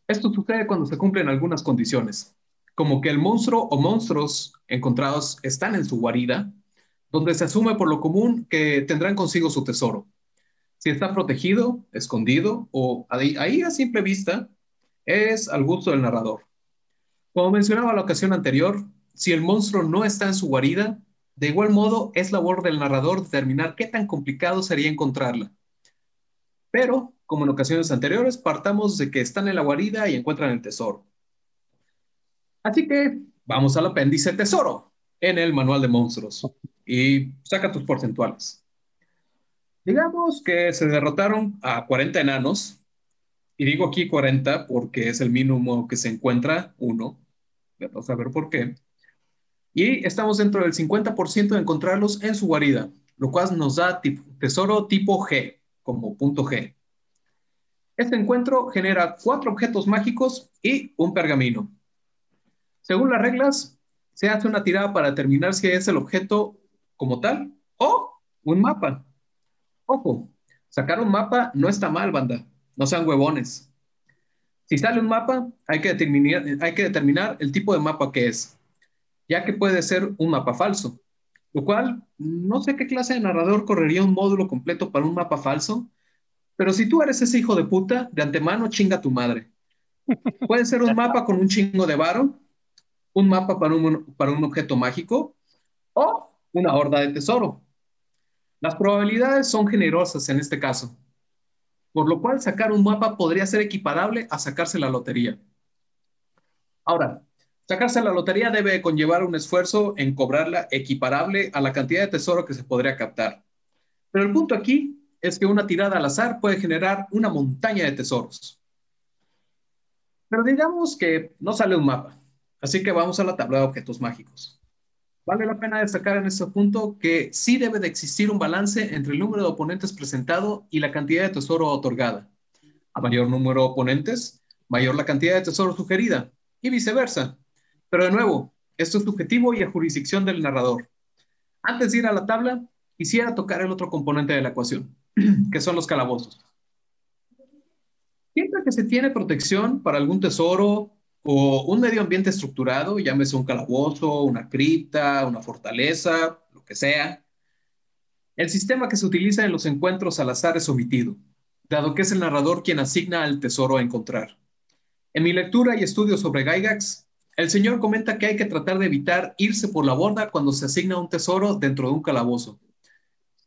Esto sucede cuando se cumplen algunas condiciones. Como que el monstruo o monstruos encontrados están en su guarida, donde se asume por lo común que tendrán consigo su tesoro. Si está protegido, escondido o ahí, ahí a simple vista, es al gusto del narrador. Como mencionaba la ocasión anterior, si el monstruo no está en su guarida, de igual modo es labor del narrador determinar qué tan complicado sería encontrarla. Pero, como en ocasiones anteriores, partamos de que están en la guarida y encuentran el tesoro. Así que vamos al apéndice tesoro en el manual de monstruos y saca tus porcentuales. Digamos que se derrotaron a 40 enanos, y digo aquí 40 porque es el mínimo que se encuentra, uno, vamos a ver por qué. Y estamos dentro del 50% de encontrarlos en su guarida, lo cual nos da tesoro tipo G, como punto G. Este encuentro genera cuatro objetos mágicos y un pergamino. Según las reglas, se hace una tirada para determinar si es el objeto como tal o un mapa. Ojo, sacar un mapa no está mal, banda. No sean huevones. Si sale un mapa, hay que determinar, el tipo de mapa que es, ya que puede ser un mapa falso, lo cual no sé qué clase de narrador correría un módulo completo para un mapa falso, pero si tú eres ese hijo de puta, de antemano chinga tu madre. Puede ser un mapa con un chingo de varo, un mapa para un, para un objeto mágico o una horda de tesoro. Las probabilidades son generosas en este caso, por lo cual sacar un mapa podría ser equiparable a sacarse la lotería. Ahora, sacarse la lotería debe conllevar un esfuerzo en cobrarla equiparable a la cantidad de tesoro que se podría captar. Pero el punto aquí es que una tirada al azar puede generar una montaña de tesoros. Pero digamos que no sale un mapa, así que vamos a la tabla de objetos mágicos. Vale la pena destacar en este punto que sí debe de existir un balance entre el número de oponentes presentado y la cantidad de tesoro otorgada. A mayor número de oponentes, mayor la cantidad de tesoro sugerida, y viceversa. Pero de nuevo, esto es subjetivo y a jurisdicción del narrador. Antes de ir a la tabla, quisiera tocar el otro componente de la ecuación, que son los calabozos. Siempre que se tiene protección para algún tesoro o un medio ambiente estructurado, llámese un calabozo, una cripta, una fortaleza, lo que sea. El sistema que se utiliza en los encuentros al azar es omitido, dado que es el narrador quien asigna al tesoro a encontrar. En mi lectura y estudio sobre Gygax, el señor comenta que hay que tratar de evitar irse por la borda cuando se asigna un tesoro dentro de un calabozo.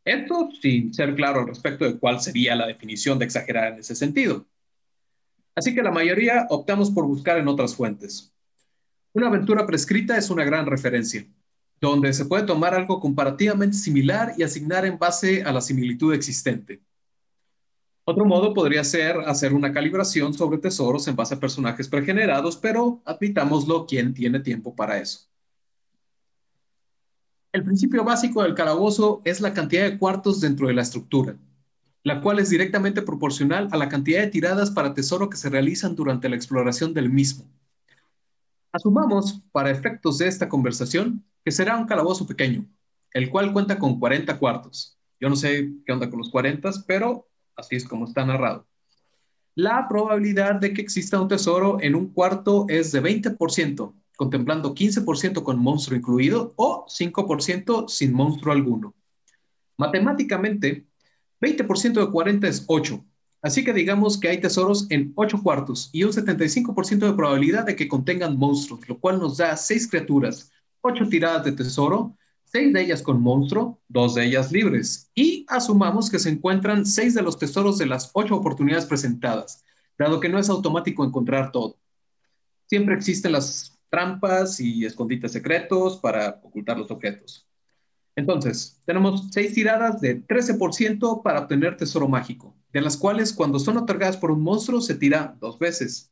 Esto sin ser claro respecto de cuál sería la definición de exagerar en ese sentido. Así que la mayoría optamos por buscar en otras fuentes. Una aventura prescrita es una gran referencia, donde se puede tomar algo comparativamente similar y asignar en base a la similitud existente. Otro modo podría ser hacer una calibración sobre tesoros en base a personajes pregenerados, pero admitámoslo, ¿quién tiene tiempo para eso? El principio básico del calabozo es la cantidad de cuartos dentro de la estructura la cual es directamente proporcional a la cantidad de tiradas para tesoro que se realizan durante la exploración del mismo. Asumamos, para efectos de esta conversación, que será un calabozo pequeño, el cual cuenta con 40 cuartos. Yo no sé qué onda con los 40, pero así es como está narrado. La probabilidad de que exista un tesoro en un cuarto es de 20%, contemplando 15% con monstruo incluido o 5% sin monstruo alguno. Matemáticamente, 20% de 40 es 8. Así que digamos que hay tesoros en 8 cuartos y un 75% de probabilidad de que contengan monstruos, lo cual nos da 6 criaturas, 8 tiradas de tesoro, 6 de ellas con monstruo, 2 de ellas libres. Y asumamos que se encuentran 6 de los tesoros de las 8 oportunidades presentadas, dado que no es automático encontrar todo. Siempre existen las trampas y escondites secretos para ocultar los objetos. Entonces, tenemos seis tiradas de 13% para obtener tesoro mágico, de las cuales cuando son otorgadas por un monstruo se tira dos veces.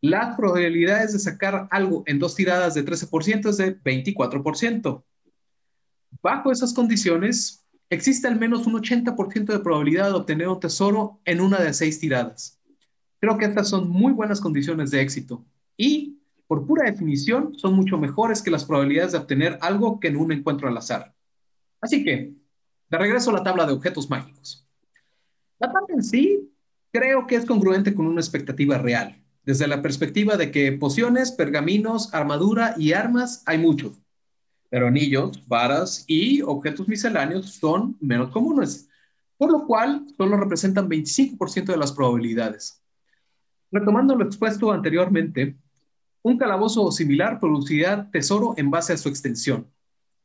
Las probabilidades de sacar algo en dos tiradas de 13% es de 24%. Bajo esas condiciones, existe al menos un 80% de probabilidad de obtener un tesoro en una de seis tiradas. Creo que estas son muy buenas condiciones de éxito. Y por pura definición, son mucho mejores que las probabilidades de obtener algo que en un encuentro al azar. Así que, de regreso a la tabla de objetos mágicos. La tabla en sí creo que es congruente con una expectativa real, desde la perspectiva de que pociones, pergaminos, armadura y armas hay muchos, pero anillos, varas y objetos misceláneos son menos comunes, por lo cual solo representan 25% de las probabilidades. Retomando lo expuesto anteriormente, un calabozo similar producirá tesoro en base a su extensión,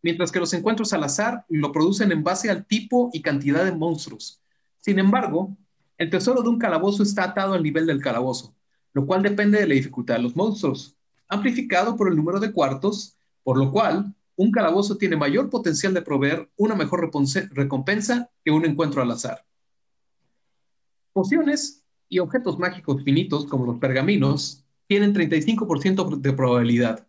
mientras que los encuentros al azar lo producen en base al tipo y cantidad de monstruos. Sin embargo, el tesoro de un calabozo está atado al nivel del calabozo, lo cual depende de la dificultad de los monstruos, amplificado por el número de cuartos, por lo cual un calabozo tiene mayor potencial de proveer una mejor recompensa que un encuentro al azar. Pociones y objetos mágicos finitos, como los pergaminos, tienen 35% de probabilidad,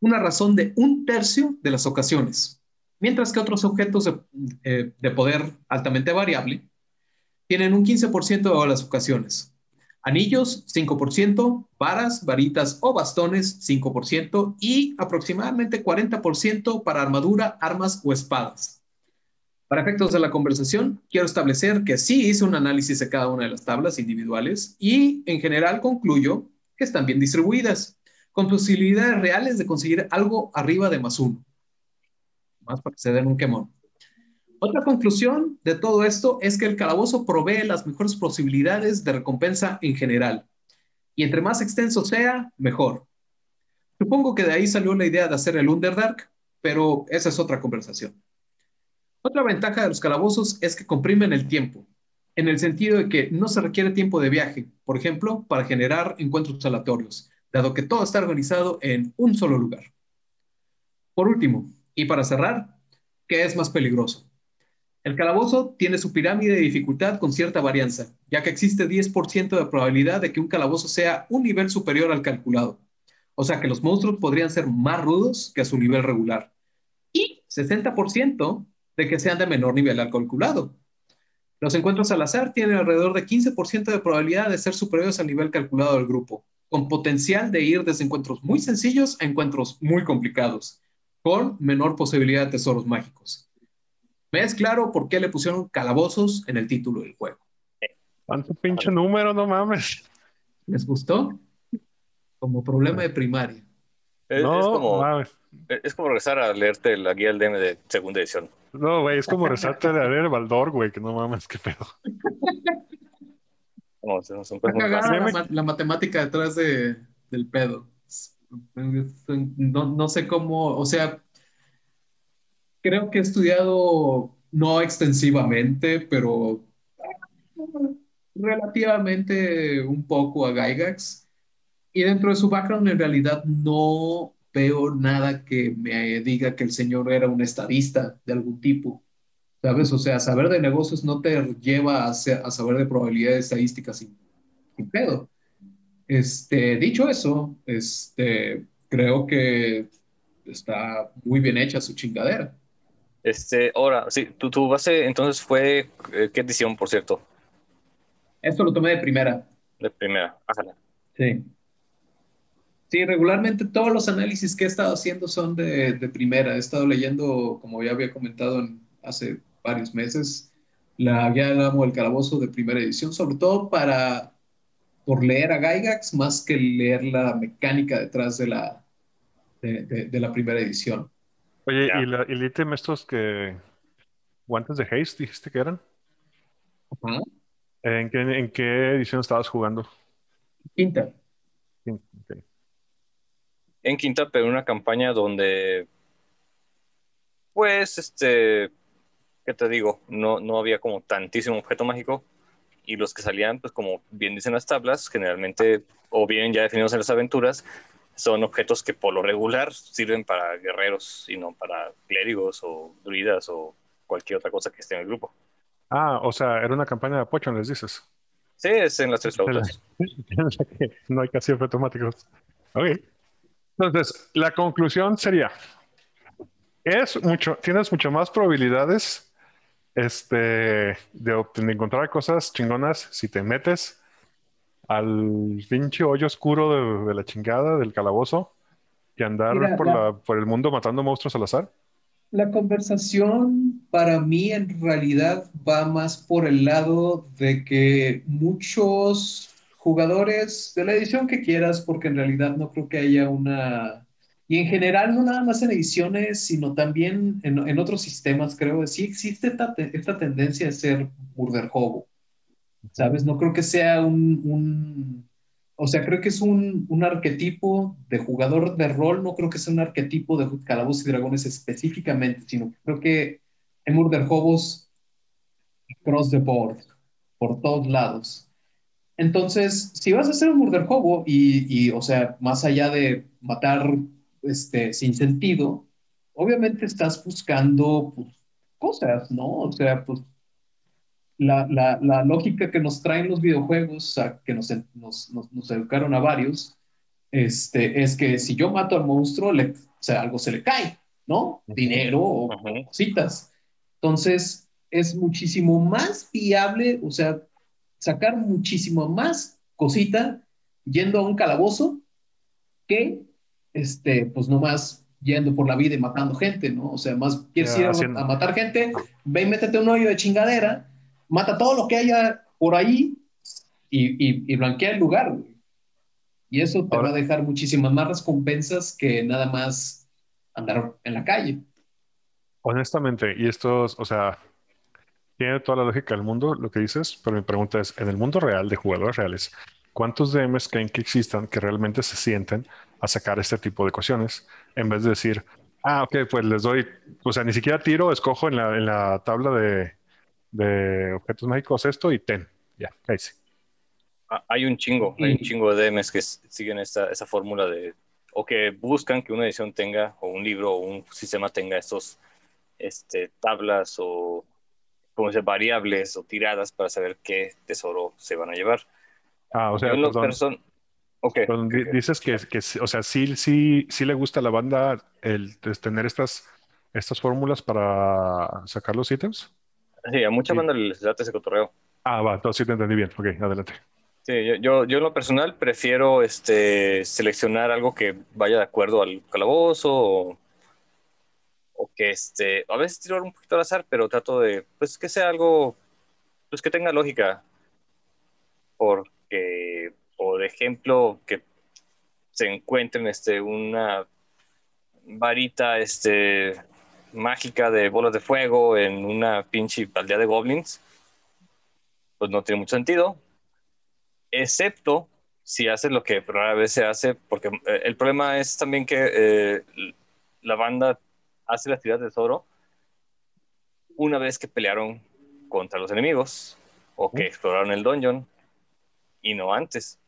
una razón de un tercio de las ocasiones, mientras que otros objetos de, eh, de poder altamente variable tienen un 15% de las ocasiones. Anillos, 5%, varas, varitas o bastones, 5% y aproximadamente 40% para armadura, armas o espadas. Para efectos de la conversación, quiero establecer que sí hice un análisis de cada una de las tablas individuales y en general concluyo que están bien distribuidas, con posibilidades reales de conseguir algo arriba de más uno. Más para que se den un quemón. Otra conclusión de todo esto es que el calabozo provee las mejores posibilidades de recompensa en general. Y entre más extenso sea, mejor. Supongo que de ahí salió la idea de hacer el Underdark, pero esa es otra conversación. Otra ventaja de los calabozos es que comprimen el tiempo, en el sentido de que no se requiere tiempo de viaje, por ejemplo, para generar encuentros aleatorios, dado que todo está organizado en un solo lugar. Por último, y para cerrar, ¿qué es más peligroso? El calabozo tiene su pirámide de dificultad con cierta varianza, ya que existe 10% de probabilidad de que un calabozo sea un nivel superior al calculado. O sea que los monstruos podrían ser más rudos que a su nivel regular. Y 60% de que sean de menor nivel al calculado. Los encuentros al azar tienen alrededor de 15% de probabilidad de ser superiores al nivel calculado del grupo, con potencial de ir desde encuentros muy sencillos a encuentros muy complicados, con menor posibilidad de tesoros mágicos. ¿Me es claro por qué le pusieron calabozos en el título del juego? ¿Cuánto pinche número, no mames? ¿Les gustó? Como problema de primaria. Es, como, es como regresar a leerte la guía del DM de segunda edición. No, güey, es como regresarte a leer el Baldor, güey, que no mames, qué pedo. No, son la, la, matemática detrás de, del pedo. No, no sé cómo, o sea, creo que he estudiado no extensivamente, pero relativamente un poco a Gygax. Y dentro de su background, en realidad no veo nada que me diga que el señor era un estadista de algún tipo. ¿Sabes? O sea, saber de negocios no te lleva a, saber de probabilidades estadísticas sin, pedo. Este, dicho eso, este, creo que está muy bien hecha su chingadera. Este, ahora, sí, tu, tu base entonces fue, eh, ¿qué edición, por cierto? Esto lo tomé de primera. De primera, ajá. Sí. Sí, regularmente todos los análisis que he estado haciendo son de, de primera. He estado leyendo, como ya había comentado hace varios meses, la guía del amo del calabozo de primera edición, sobre todo para, por leer a Gygax más que leer la mecánica detrás de la, de, de la primera edición. Oye, ¿y, la, el ítem estos que... guantes de haste, dijiste que eran? ¿En, qué, ¿En qué edición estabas jugando? Quinta. En quinta, pero en una campaña donde, pues, este, ¿qué te digo? No, no había como tantísimo objeto mágico y los que salían, pues como bien dicen las tablas, generalmente o bien ya definidos en las aventuras, son objetos que por lo regular sirven para guerreros y no para clérigos o druidas o cualquier otra cosa que esté en el grupo. Ah, o sea, era una campaña de Pochon, les dices. Sí, es en las tres flautas. no hay casi efectos mágicos. Ok. Entonces, la conclusión sería, es mucho, tienes mucho más probabilidades este, de, encontrar cosas chingonas si te metes al pinche hoyo oscuro de, la chingada del calabozo y andar por, la, por el mundo matando monstruos al azar? La conversación para mí en realidad va más por el lado de que muchos jugadores de la edición que quieras, porque en realidad no creo que haya una... Y en general, no nada más en ediciones, sino también en, otros sistemas, creo. Sí existe esta, esta tendencia de ser murder hobo. ¿Sabes? No creo que sea un, o sea, creo que es un, un, arquetipo de jugador de rol, no creo que sea un arquetipo de calabozos y dragones específicamente, sino que creo que hay murder hobos cross the board, por todos lados. Entonces, si vas a hacer un murder hobo y, y, o sea, más allá de matar este, sin sentido, obviamente estás buscando pues, cosas, ¿no? O sea, pues la, la, la, lógica que nos traen los videojuegos, que nos, nos, nos, educaron a varios, este, es que si yo mato al monstruo, le, o sea, algo se le cae, ¿no? Dinero o cositas. Entonces, es muchísimo más viable, o sea, sacar muchísimo más cosita yendo a un calabozo que, este, pues nomás yendo por la vida y matando gente, ¿no? O sea, más quieres ir a, a, matar gente, ve y métete un hoyo de chingadera mata todo lo que haya por ahí y, y, blanquea el lugar, Y eso te va a dejar muchísimas más recompensas que nada más andar en la calle. Honestamente, y esto, o sea, tiene toda la lógica del mundo lo que dices, pero mi pregunta es, en el mundo real de jugadores reales, ¿cuántos DMs creen que existan que realmente se sienten a sacar este tipo de ecuaciones en vez de decir, ah, ok, pues les doy, o sea, ni siquiera tiro, escojo en la, en la tabla de, de objetos mágicos esto y ten. Ya, ahí sí. Ah, hay un chingo, hay un chingo de DMs que siguen esta, esa fórmula de, o que buscan que una edición tenga, o un libro, o un sistema tenga estos este, tablas o, como dice, variables o tiradas para saber qué tesoro se van a llevar. Ah, o sea, perdón. Okay, Dices que, que, o sea, sí, sí, sí le gusta a la banda el, tener estas, estas fórmulas para sacar los ítems. Sí, a mucha banda les da ese cotorreo. Ah, va, entonces sí te entendí bien. Ok, adelante. Sí, yo, yo, en lo personal prefiero este, seleccionar algo que vaya de acuerdo al calabozo o, que este, a veces tiro un poquito al azar, pero trato de, pues que sea algo, pues que tenga lógica. Porque, por ejemplo, que se encuentren este, una varita este, mágica de bolas de fuego en una pinche aldea de goblins, pues no tiene mucho sentido, excepto si hace lo que rara vez se hace, porque eh, el problema es también que eh, la banda hace la actividad de Zoro una vez que pelearon contra los enemigos o que exploraron el dungeon y no antes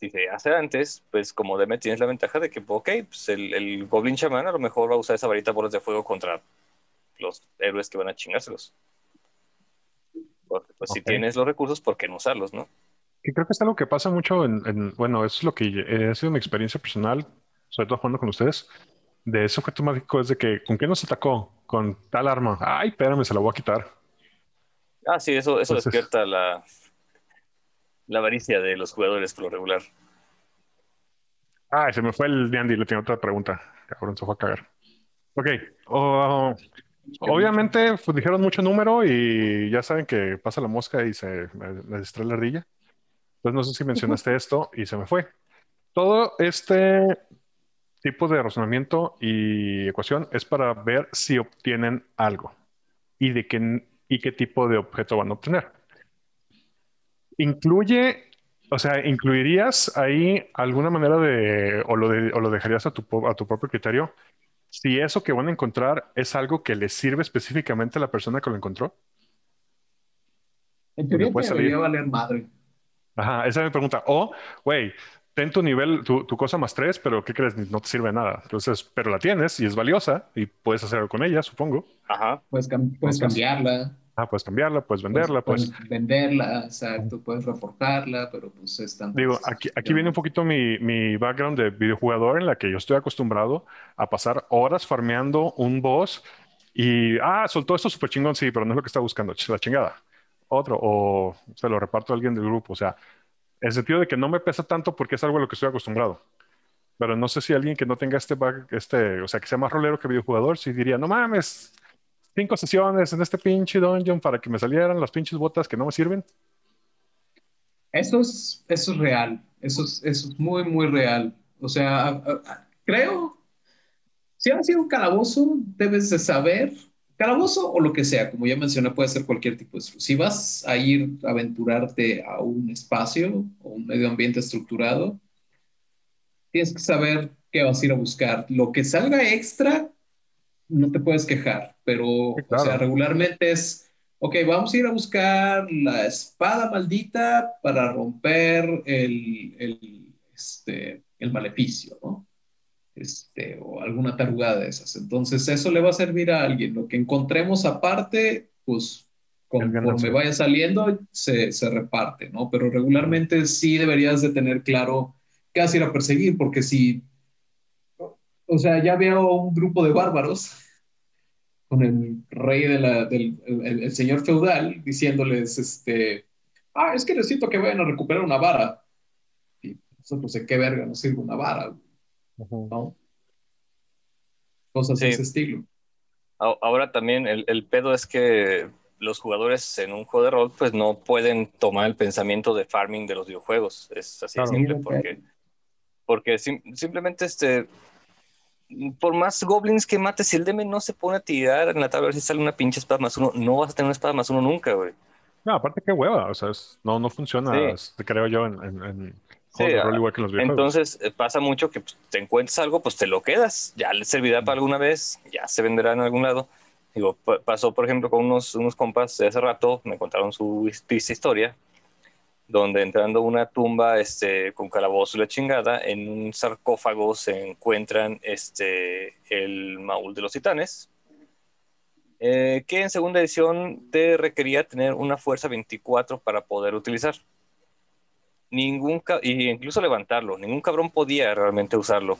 si se hace antes, pues como DM tienes la ventaja de que, ok, pues el, el Goblin Shaman a lo mejor va a usar esa varita bolas de fuego contra los héroes que van a chingárselos. Porque, pues si tienes los recursos, ¿por qué no usarlos, no? Que creo que es algo que pasa mucho en, bueno, eso es lo que ha sido mi experiencia personal, sobre todo jugando con ustedes, de ese objeto mágico es de que, ¿con qué nos atacó? Con tal arma. Ay, espérame, se la voy a quitar. Ah, sí, eso, eso despierta la, la avaricia de los jugadores por lo regular. Ah, se me fue el Andy, le tengo otra pregunta. Cabrón, se fue a cagar. Ok. obviamente, pues dijeron mucho número y ya saben que pasa la mosca y se me distrae la ardilla. Entonces no sé si mencionaste esto y se me fue. Todo este tipo de razonamiento y ecuación es para ver si obtienen algo y de qué, y qué tipo de objeto van a obtener. Incluye, o sea, ¿incluirías ahí alguna manera de, o lo, de, o lo dejarías a tu, a tu propio criterio? Si eso que van a encontrar es algo que le sirve específicamente a la persona que lo encontró. En teoría debería valer madre. Ajá, esa es mi pregunta. O, güey, ten tu nivel, tu, tu, cosa más tres, pero ¿qué crees? No te sirve de nada. Entonces, pero la tienes y es valiosa y puedes hacer algo con ella, supongo. Ajá. Puedes, puedes cambiarla. Ah, puedes cambiarla, puedes venderla, puedes, venderla, exacto, puedes reportarla, pero pues están. Digo, aquí, aquí viene un poquito mi, mi, background de videojugador en la que yo estoy acostumbrado a pasar horas farmeando un boss y, ah, soltó esto súper chingón, sí, pero no es lo que está buscando, la chingada. Otro, o se lo reparto a alguien del grupo, o sea, en el sentido de que no me pesa tanto porque es algo a lo que estoy acostumbrado. Pero no sé si alguien que no tenga este, back, este, o sea, que sea más rolero que videojugador, sí diría, no mames, cinco sesiones en este pinche dungeon para que me salieran las pinches botas que no me sirven. Eso es, eso es real, eso es, eso es muy, muy real. O sea, creo, si ha sido un calabozo, debes de saber, calabozo o lo que sea, como ya mencioné, puede ser cualquier tipo de... Si vas a ir a aventurarte a un espacio o un medio ambiente estructurado, tienes que saber qué vas a ir a buscar. Lo que salga extra, no te puedes quejar, pero, o sea, regularmente es ok, vamos a ir a buscar la espada maldita para romper el, el, este, el maleficio, ¿no? Este, o alguna tarugada de esas. Entonces, eso le va a servir a alguien. Lo que encontremos aparte, pues conforme vaya saliendo, se, se, reparte, ¿no? Pero regularmente sí deberías de tener claro qué vas a ir a perseguir, porque si, o sea, ya veo un grupo de bárbaros con el rey de la, del el, señor feudal diciéndoles, este, ah, es que necesito que vayan a recuperar una vara. Y nosotros, ¿de qué verga nos sirve una vara? ¿No? Cosas de ese estilo. Ahora también el, el, pedo es que los jugadores en un juego de rol pues no pueden tomar el pensamiento de farming de los videojuegos. Es así de simple porque, porque simplemente este, por más goblins que mates, si el DM no se pone a tirar en la tabla a ver si sale una pinche espada más uno, no vas a tener una espada más uno nunca, güey. No, aparte qué hueva, o sea, no, no funciona, creo yo, en, en, rol igual que los. Entonces eh, pasa mucho que pues, te encuentres algo, pues te lo quedas, ya le servirá para alguna vez, ya se venderá en algún lado. Digo, pasó por ejemplo con unos, unos compas de hace rato, me contaron su historia, donde entrando a una tumba este, con calabozo y la chingada, en un sarcófago se encuentran este, el Maúl de los Titanes, eh, que en segunda edición te requería tener una fuerza 24 para poder utilizar. Ningún y incluso levantarlo, ningún cabrón podía realmente usarlo.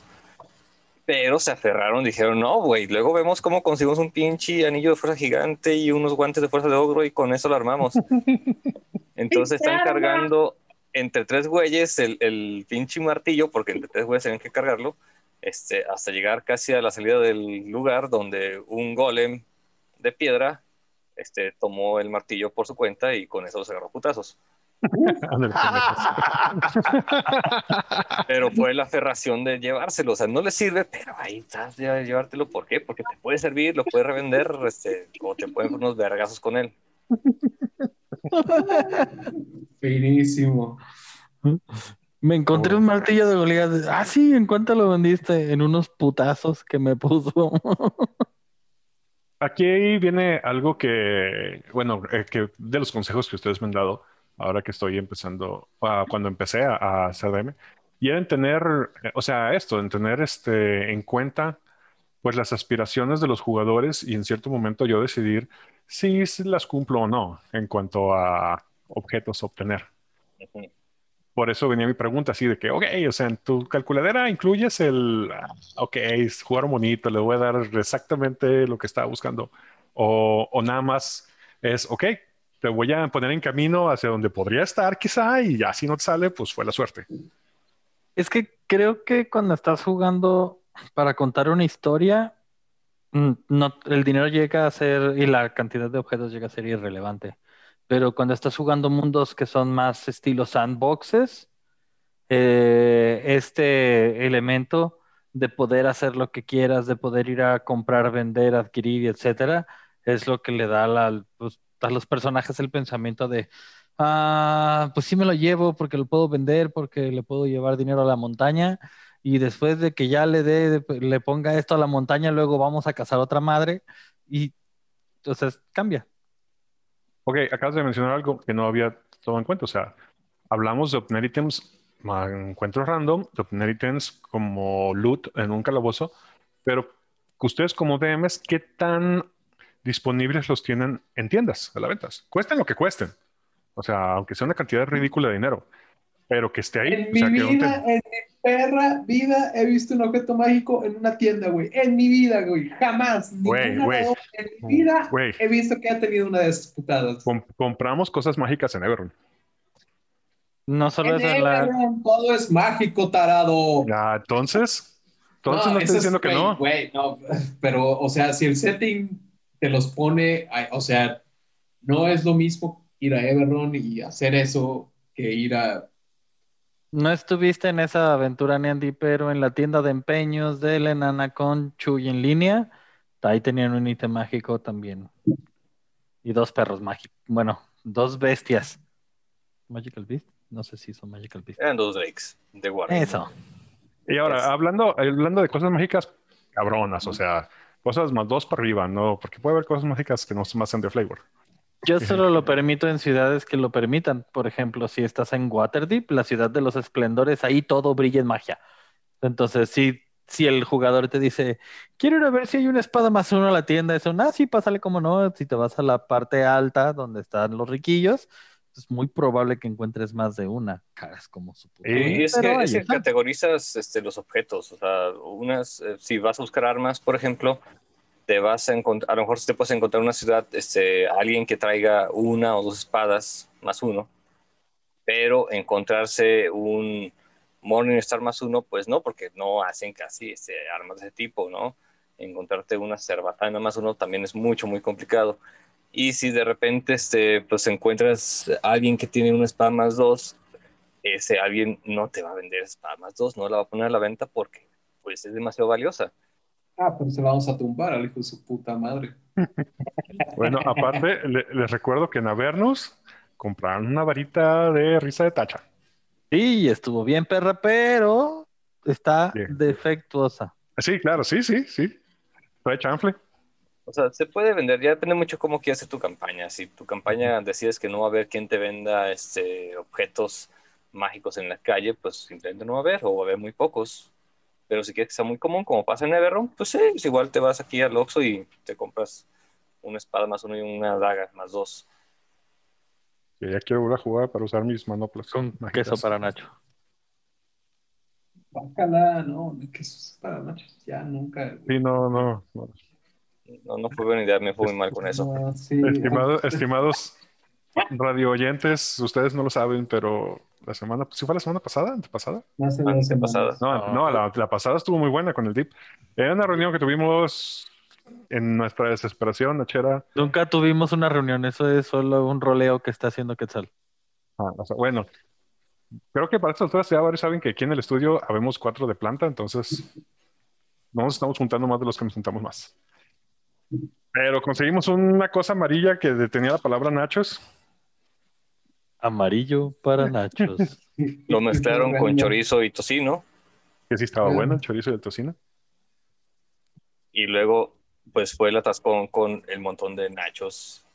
Pero se aferraron, dijeron, no, güey, luego vemos cómo conseguimos un pinche anillo de fuerza gigante y unos guantes de fuerza de ogro y con eso lo armamos. Entonces están cargando entre tres güeyes el, el pinche martillo, porque entre tres güeyes tienen que cargarlo, este, hasta llegar casi a la salida del lugar donde un golem de piedra este, tomó el martillo por su cuenta y con eso los agarró putazos. pero fue la aferración de llevárselo, o sea, no le sirve, pero ahí estás de llevártelo, ¿por qué? Porque te puede servir, lo puedes revender, este, o te pueden unos vergazos con él. Finísimo. Me encontré un martillo de Goliath. Ah, sí, ¿en cuánto lo vendiste? En unos putazos que me puso. Aquí viene algo que, bueno, eh, que de los consejos que ustedes me han dado, ahora que estoy empezando, ah, cuando empecé a, a CDM, y era en tener, eh, o sea, esto, en tener este, en cuenta pues las aspiraciones de los jugadores y en cierto momento yo decidir si las cumplo o no en cuanto a objetos a obtener. Por eso venía mi pregunta así de que, ok, o sea, en tu calculadora incluyes el, ah, ok, jugar bonito, le voy a dar exactamente lo que estaba buscando. O, o nada más es, ok, te voy a poner en camino hacia donde podría estar quizá y ya si no te sale, pues fue la suerte. Es que creo que cuando estás jugando para contar una historia, mm, no, el dinero llega a ser y la cantidad de objetos llega a ser irrelevante. Pero cuando estás jugando mundos que son más estilo sandboxes, eh, este elemento de poder hacer lo que quieras, de poder ir a comprar, vender, adquirir, etcétera, es lo que le da pues, a los personajes el pensamiento de, ah, pues sí me lo llevo porque lo puedo vender, porque le puedo llevar dinero a la montaña y después de que ya le dé, le ponga esto a la montaña, luego vamos a cazar otra madre y entonces cambia. Ok, acabas de mencionar algo que no había tomado en cuenta, o sea, hablamos de obtener ítems, encuentros random, de obtener ítems como loot en un calabozo, pero ustedes como DMs, ¿qué tan disponibles los tienen en tiendas a la ventas? Cuesten lo que cuesten. O sea, aunque sea una cantidad ridícula de dinero, pero que esté ahí. En mi vida, en mi perra vida, he visto un objeto mágico en una tienda, güey. En mi vida, güey. Jamás. Güey, güey. En mi vida he visto que ha tenido una de esas putadas. compramos cosas mágicas en Everon. No solo en es la... todo es mágico, tarado. Ya, entonces. Entonces no, estoy diciendo que no. Güey, no. Pero, o sea, si el setting te los pone, o sea, no es lo mismo ir a Everon y hacer eso que ir a... No estuviste en esa aventura, Andy, pero en la tienda de empeños de la enana con Chuy en línea, ahí tenían un ítem mágico también. Y dos perros mágicos. Bueno, dos bestias. Magical Beast. No sé si son Magical Beast. Eran dos Drakes de guardia. Eso. Y ahora, hablando, hablando de cosas mágicas, cabronas, o sea, cosas más dos para arriba, ¿no? Porque puede haber cosas mágicas que no son más en de flavor. Yo solo lo permito en ciudades que lo permitan. Por ejemplo, si estás en Waterdeep, la ciudad de los esplendores, ahí todo brilla en magia. Entonces, si, si el jugador te dice, quiero ir a ver si hay una espada más uno a la tienda, eso, ah, sí, pásale como no. Si te vas a la parte alta donde están los riquillos, es muy probable que encuentres más de una. Caras como su puta. Y es que, categorizas este, los objetos. O sea, unas, eh, si vas a buscar armas, por ejemplo, te vas a encontrar, a lo mejor te puedes encontrar en una ciudad, este, alguien que traiga una o dos espadas más uno, pero encontrarse un Morningstar más uno, pues no, porque no hacen casi este, armas de ese tipo, ¿no? Encontrarte una cerbatana más uno también es mucho, muy complicado. Y si de repente este, pues encuentras a alguien que tiene una espada más dos, ese alguien no te va a vender espada más dos, no la va a poner a la venta porque pues es demasiado valiosa. Ah, pero se la vamos a tumbar al hijo de su puta madre. bueno, aparte, les recuerdo que en Avernus compraron una varita de risa de tacha. Sí, estuvo bien, perra, pero está defectuosa. Sí, claro, sí, sí, sí. Trae chanfle. O sea, se puede vender, ya depende mucho cómo quieras hacer tu campaña. Si tu campaña decides que no va a haber quien te venda este, objetos mágicos en la calle, pues simplemente no va a haber, o va a haber muy pocos. Pero si quieres que sea muy común, como pasa en Everron, pues sí, pues igual te vas aquí al Oxxo y te compras una espada más uno y una daga más dos. ya quiero volver a jugar para usar mis manoplas. Con queso para Nacho. Bácala, no, queso para Nacho, ya nunca. Sí, no, no, no. No, fue buena idea, me fue muy mal con eso. estimados radio oyentes, ustedes no lo saben, pero la semana, ¿sí fue la semana pasada? ¿Antepasada? No, pasada. No, no la, la, pasada estuvo muy buena con el DIP. Era una reunión que tuvimos en nuestra desesperación, Nachera. Nunca tuvimos una reunión, eso es solo un roleo que está haciendo Quetzal. Ah, bueno, creo que para estas alturas ya varios saben que aquí en el estudio habemos cuatro de planta, entonces no nos estamos juntando más de los que nos juntamos más. Pero conseguimos una cosa amarilla que detenía la palabra nachos Amarillo para nachos. Lo mezclaron con chorizo y tocino. Que sí estaba bueno el chorizo y el tocino. Y luego, pues fue el atascón con el montón de nachos.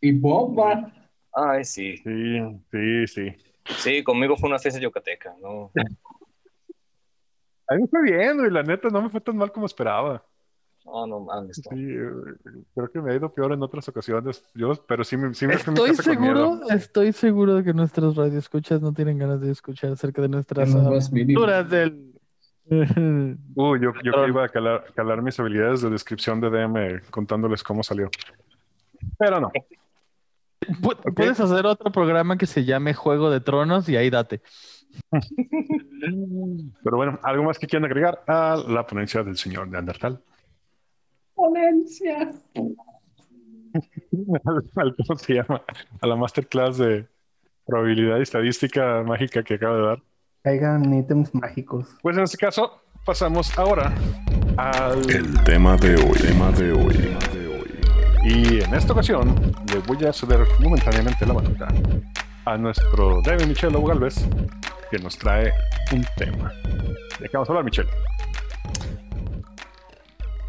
Y bomba. Ay, sí. Sí, sí, sí. Sí, conmigo fue una fiesta yucateca, ¿no? A mí me fue bien, y la neta no me fue tan mal como esperaba. No, no mames. Sí, creo que me ha ido peor en otras ocasiones. Yo, pero sí, me, sí me Estoy seguro, estoy seguro de que nuestros radioescuchas no tienen ganas de escuchar acerca de nuestras aventuras del. Uy, yo, yo iba a calar, mis habilidades de descripción de DM contándoles cómo salió. Pero no. Puedes hacer otro programa que se llame Juego de Tronos y ahí date. Pero bueno, ¿algo más que quieran agregar a la ponencia del señor Neandertal? Ponencia. ¿Cómo se llama? A la masterclass de probabilidad y estadística mágica que acaba de dar. Caigan ítems mágicos. Pues en este caso, pasamos ahora al el tema de hoy. Tema de hoy. Y en esta ocasión le voy a ceder momentáneamente la batuta a nuestro David Michelo Galvez, que nos trae un tema. ¿De qué vamos a hablar, Michelle?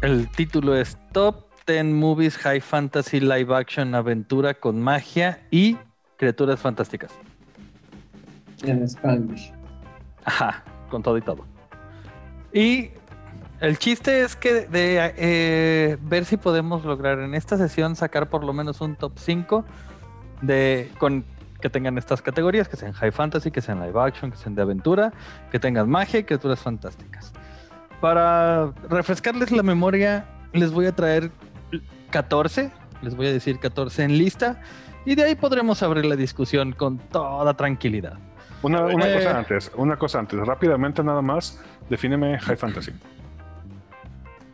El título es Top 10 Movies High Fantasy Live Action Aventura con Magia y Criaturas Fantásticas. En Spanish. Ajá, con todo y todo. Y el chiste es que de eh, ver si podemos lograr en esta sesión sacar por lo menos un top 5 de con que tengan estas categorías, que sean high fantasy, que sean live action, que sean de aventura, que tengan magia y criaturas fantásticas. Para refrescarles la memoria, les voy a traer 14, les voy a decir 14 en lista, y de ahí podremos abrir la discusión con toda tranquilidad. Una, cosa eh, antes, una cosa antes, rápidamente nada más, defíneme High Fantasy.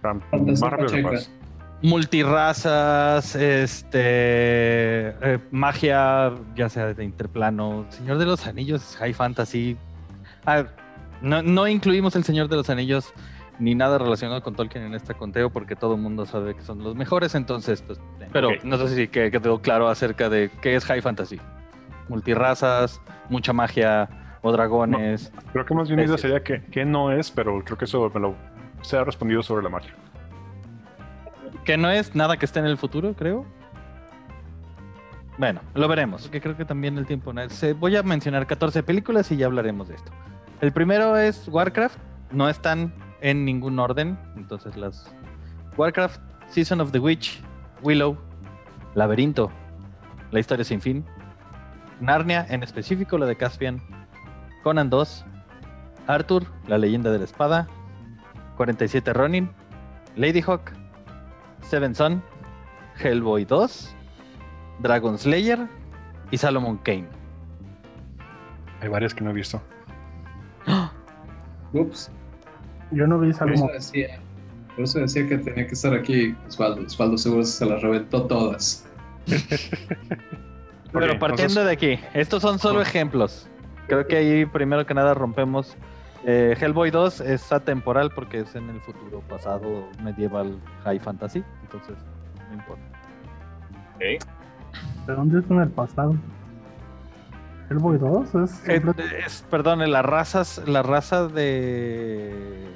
Más rápido que multirrazas, este, eh, magia, ya sea de interplano, Señor de los Anillos, High Fantasy. Ah, no, no, incluimos el Señor de los Anillos ni nada relacionado con Tolkien en este conteo porque todo el mundo sabe que son los mejores, entonces, pues, pero no sé si que, quedó claro acerca de qué es High Fantasy. Multirrazas, mucha magia o dragones. creo que más bien idea sería que, que no es, pero creo que eso me lo se ha respondido sobre la magia. Que no es nada que esté en el futuro, creo. Bueno, lo veremos, que creo que también el tiempo no es. Voy a mencionar 14 películas y ya hablaremos de esto. El primero es Warcraft, no están en ningún orden, entonces las Warcraft, Season of the Witch, Willow, Laberinto, La historia sin fin, Narnia, en específico la de Caspian, Conan 2, Arthur, La leyenda de la espada, 47 Ronin, Lady Hawk, Seven Son, Hellboy 2, Dragon Slayer y Salomon Kane. Hay varias que no he visto. Ups. Yo no vi Salomon. Por eso decía, que tenía que estar aquí Osvaldo. Osvaldo seguro se las reventó todas. Pero partiendo de aquí, estos son solo ejemplos. Creo que ahí primero que nada rompemos eh, Hellboy 2 es atemporal porque es en el futuro pasado medieval high fantasy, entonces no importa. ¿De dónde es en el pasado? Hellboy 2 es, eh, es, perdón, las razas, la raza de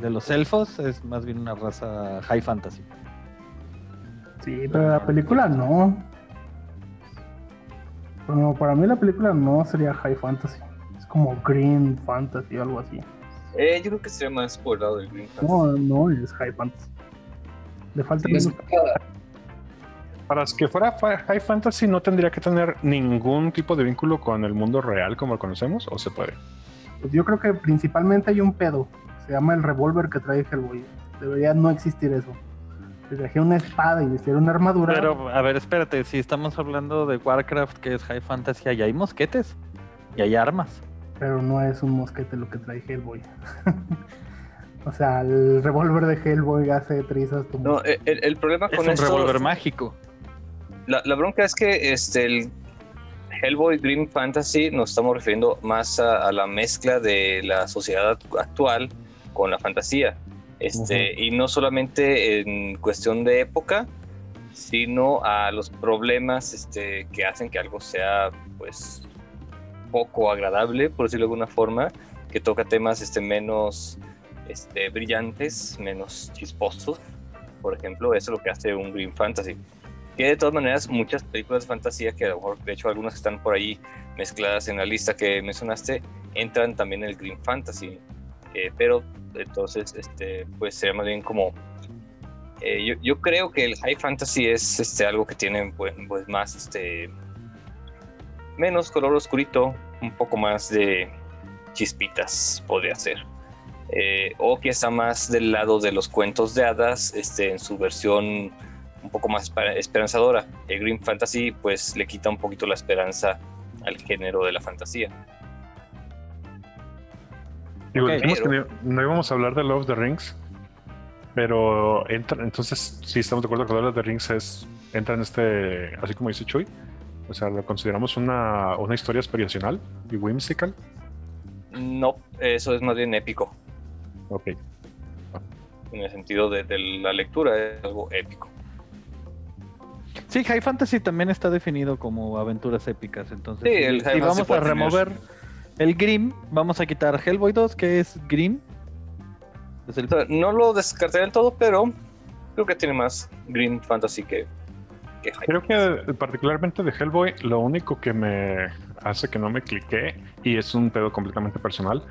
de los elfos es más bien una raza high fantasy. Sí, pero la película no. Bueno, para mí la película no sería high fantasy como Green Fantasy o algo así. Eh, yo creo que sería más por el lado del Green Fantasy. No, no es High Fantasy. Le falta Para que fuera High Fantasy no tendría que tener ningún tipo de vínculo con el mundo real como lo conocemos, o se puede. Pues yo creo que principalmente hay un pedo. Se llama el revólver que trae Hellboy. Debería no existir eso. Si traje una espada y vistiera una armadura. Pero, a ver, espérate, si estamos hablando de Warcraft, que es High Fantasy, allá hay mosquetes y hay armas pero no es un mosquete lo que trae Hellboy. o sea, el revólver de Hellboy hace trizas como... No, el, problema con es un revólver mágico. La, bronca es que este, el Hellboy Green Fantasy nos estamos refiriendo más a, la mezcla de la sociedad actual con la fantasía. Este, Y no solamente en cuestión de época, sino a los problemas este, que hacen que algo sea pues poco agradable, por decirlo de alguna forma, que toca temas este, menos este, brillantes, menos chisposos. Por ejemplo, eso es lo que hace un Green Fantasy. Que de todas maneras, muchas películas de fantasía, que a lo mejor, de hecho, algunas están por ahí mezcladas en la lista que mencionaste, entran también en el Green Fantasy. Eh, pero entonces, este, pues sería más bien como eh, yo, yo, creo que el high fantasy es este, algo que tiene pues, pues más este, menos color oscurito, un poco más de chispitas podría ser. Eh, o que está más del lado de los cuentos de hadas, este, en su versión un poco más esperanzadora. El Green Fantasy pues le quita un poquito la esperanza al género de la fantasía. Digo, que no, íbamos a hablar de Love of the Rings, pero entra, entonces sí estamos de acuerdo que Love of the Rings es, entra en este, así como dice Chuy, o sea, ¿lo consideramos una, una historia aspiracional y whimsical? No, eso es más bien épico. Ok. En el sentido de, la lectura, es algo épico. Sí, High Fantasy también está definido como aventuras épicas. Entonces, sí, el si, vamos a remover el Grim, vamos a quitar Hellboy 2, que es Grim. no lo descarté del todo, pero creo que tiene más Green Fantasy que Creo que particularmente de Hellboy, lo único que me hace que no me clique, y es un pedo completamente personal,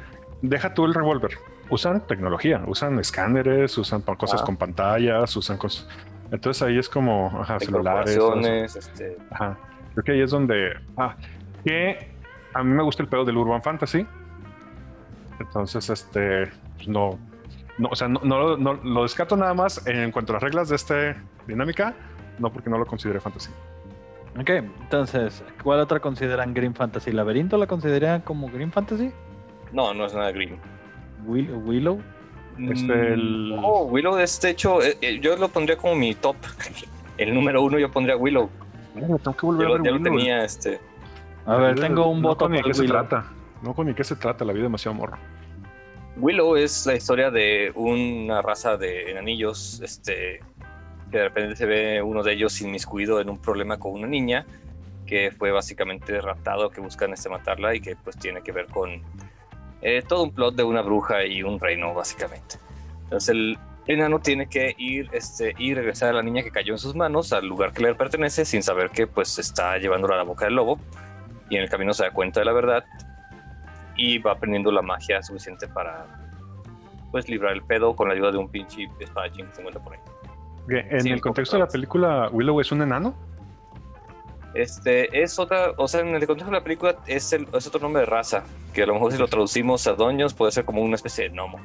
deja tú el revólver. Usan tecnología, usan escáneres, usan cosas ah. con pantallas, usan cosas. Entonces ahí es como ajá, celulares. Este... Ajá. Creo que ahí es donde. Ah, que a mí me gusta el pedo del Urban Fantasy. Entonces, este. Pues no. No, o sea, no, no, no, lo descarto nada más en cuanto a las reglas de esta dinámica no porque no lo considere fantasy. Ok, entonces, ¿cuál otra consideran Green Fantasy? ¿Laberinto la consideran como Green Fantasy? No, no es nada Green. Willow. Este, el... Oh, Willow es de hecho, eh, eh, yo lo pondría como mi top. El número uno yo pondría Willow. tengo que volver yo, a ver ya Willow. lo tenía este. A ver, tengo un no voto con ni por qué se trata. No con ni qué se trata, la vida demasiado morro. Willow es la historia de una raza de enanillos, este, que de repente se ve uno de ellos inmiscuido en un problema con una niña que fue básicamente raptado, que buscan este, matarla y que pues tiene que ver con eh, todo un plot de una bruja y un reino básicamente. Entonces el enano tiene que ir este, y regresar a la niña que cayó en sus manos al lugar que le pertenece sin saber que pues está llevándola a la boca del lobo y en el camino se da cuenta de la verdad y va aprendiendo la magia suficiente para pues librar el pedo con la ayuda de un pinche espadachín que se encuentra por ahí. En Sí, el contexto de la película, Willow es un enano. Este es otra, o sea, en el contexto de la película es, otro nombre de raza, que a lo mejor si lo traducimos a doños puede ser como una especie de gnomo.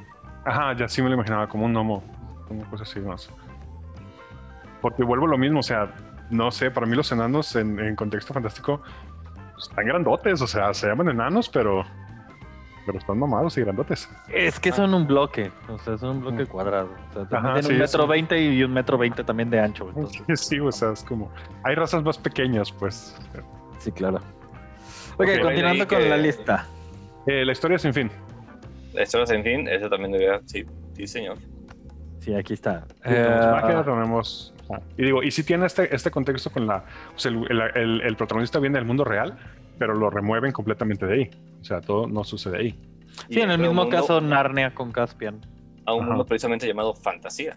Ajá, ya sí me lo imaginaba como un gnomo, una cosa así más. Porque vuelvo lo mismo, o sea, no sé, para mí los enanos en, en contexto fantástico pues, están grandotes, o sea, se llaman enanos, pero, pero están mamados y grandotes. Es que son un bloque, o sea, son un bloque cuadrado. O sea, también Ajá, tienen sí, un metro veinte y un metro veinte también de ancho. Entonces, Sí, o sea, es como. Hay razas más pequeñas, pues. sí, claro. Ok, Ok, continuando con que- la lista. Eh, la historia sin fin. La historia sin fin, eso también debería, sí, sí señor. Sí, aquí está. Tenemos Eh, magia, tenemos. ah, Y digo, y si tiene este, este contexto con la. O sea, el, el- el- el protagonista viene del mundo real, pero lo remueven completamente de ahí. O sea, todo no sucede ahí. sí, en el mismo mundo- caso, Narnia con Caspian. A un Ajá. mundo precisamente llamado fantasía.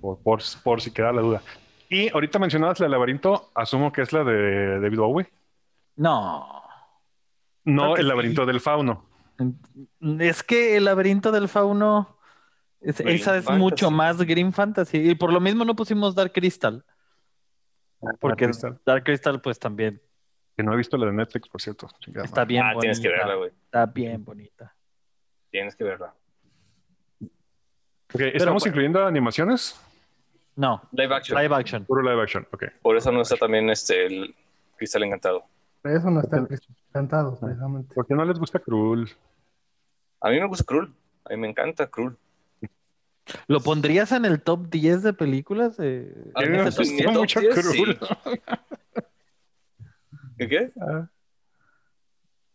Por, por, por si queda la duda. Y ahorita mencionabas la laberinto, asumo que es la de David Bowie. No. No el sí. laberinto del fauno. Es que el laberinto del fauno. es- esa es Fantasy. mucho más Green Fantasy. Y por lo mismo no pusimos Dark Crystal. Porque Dark Crystal, Dark Crystal, pues también que no he visto la de Netflix, por cierto. Chingada está bien ah, bonita. tienes que verla, güey. Está bien bonita. Tienes que verla. Ok, ¿Estamos incluyendo animaciones? No, Live action. live action. Puro live action, ok. Por eso no está también este el Cristal Encantado. Por eso no está encantado, precisamente. ¿Por qué no les gusta Cruel? A mí me gusta Krull. A mí me encanta Krull. ¿Lo pondrías en el top 10 de películas? Eh, A mí me gusta mucho sí. ¿Qué qué? Ah.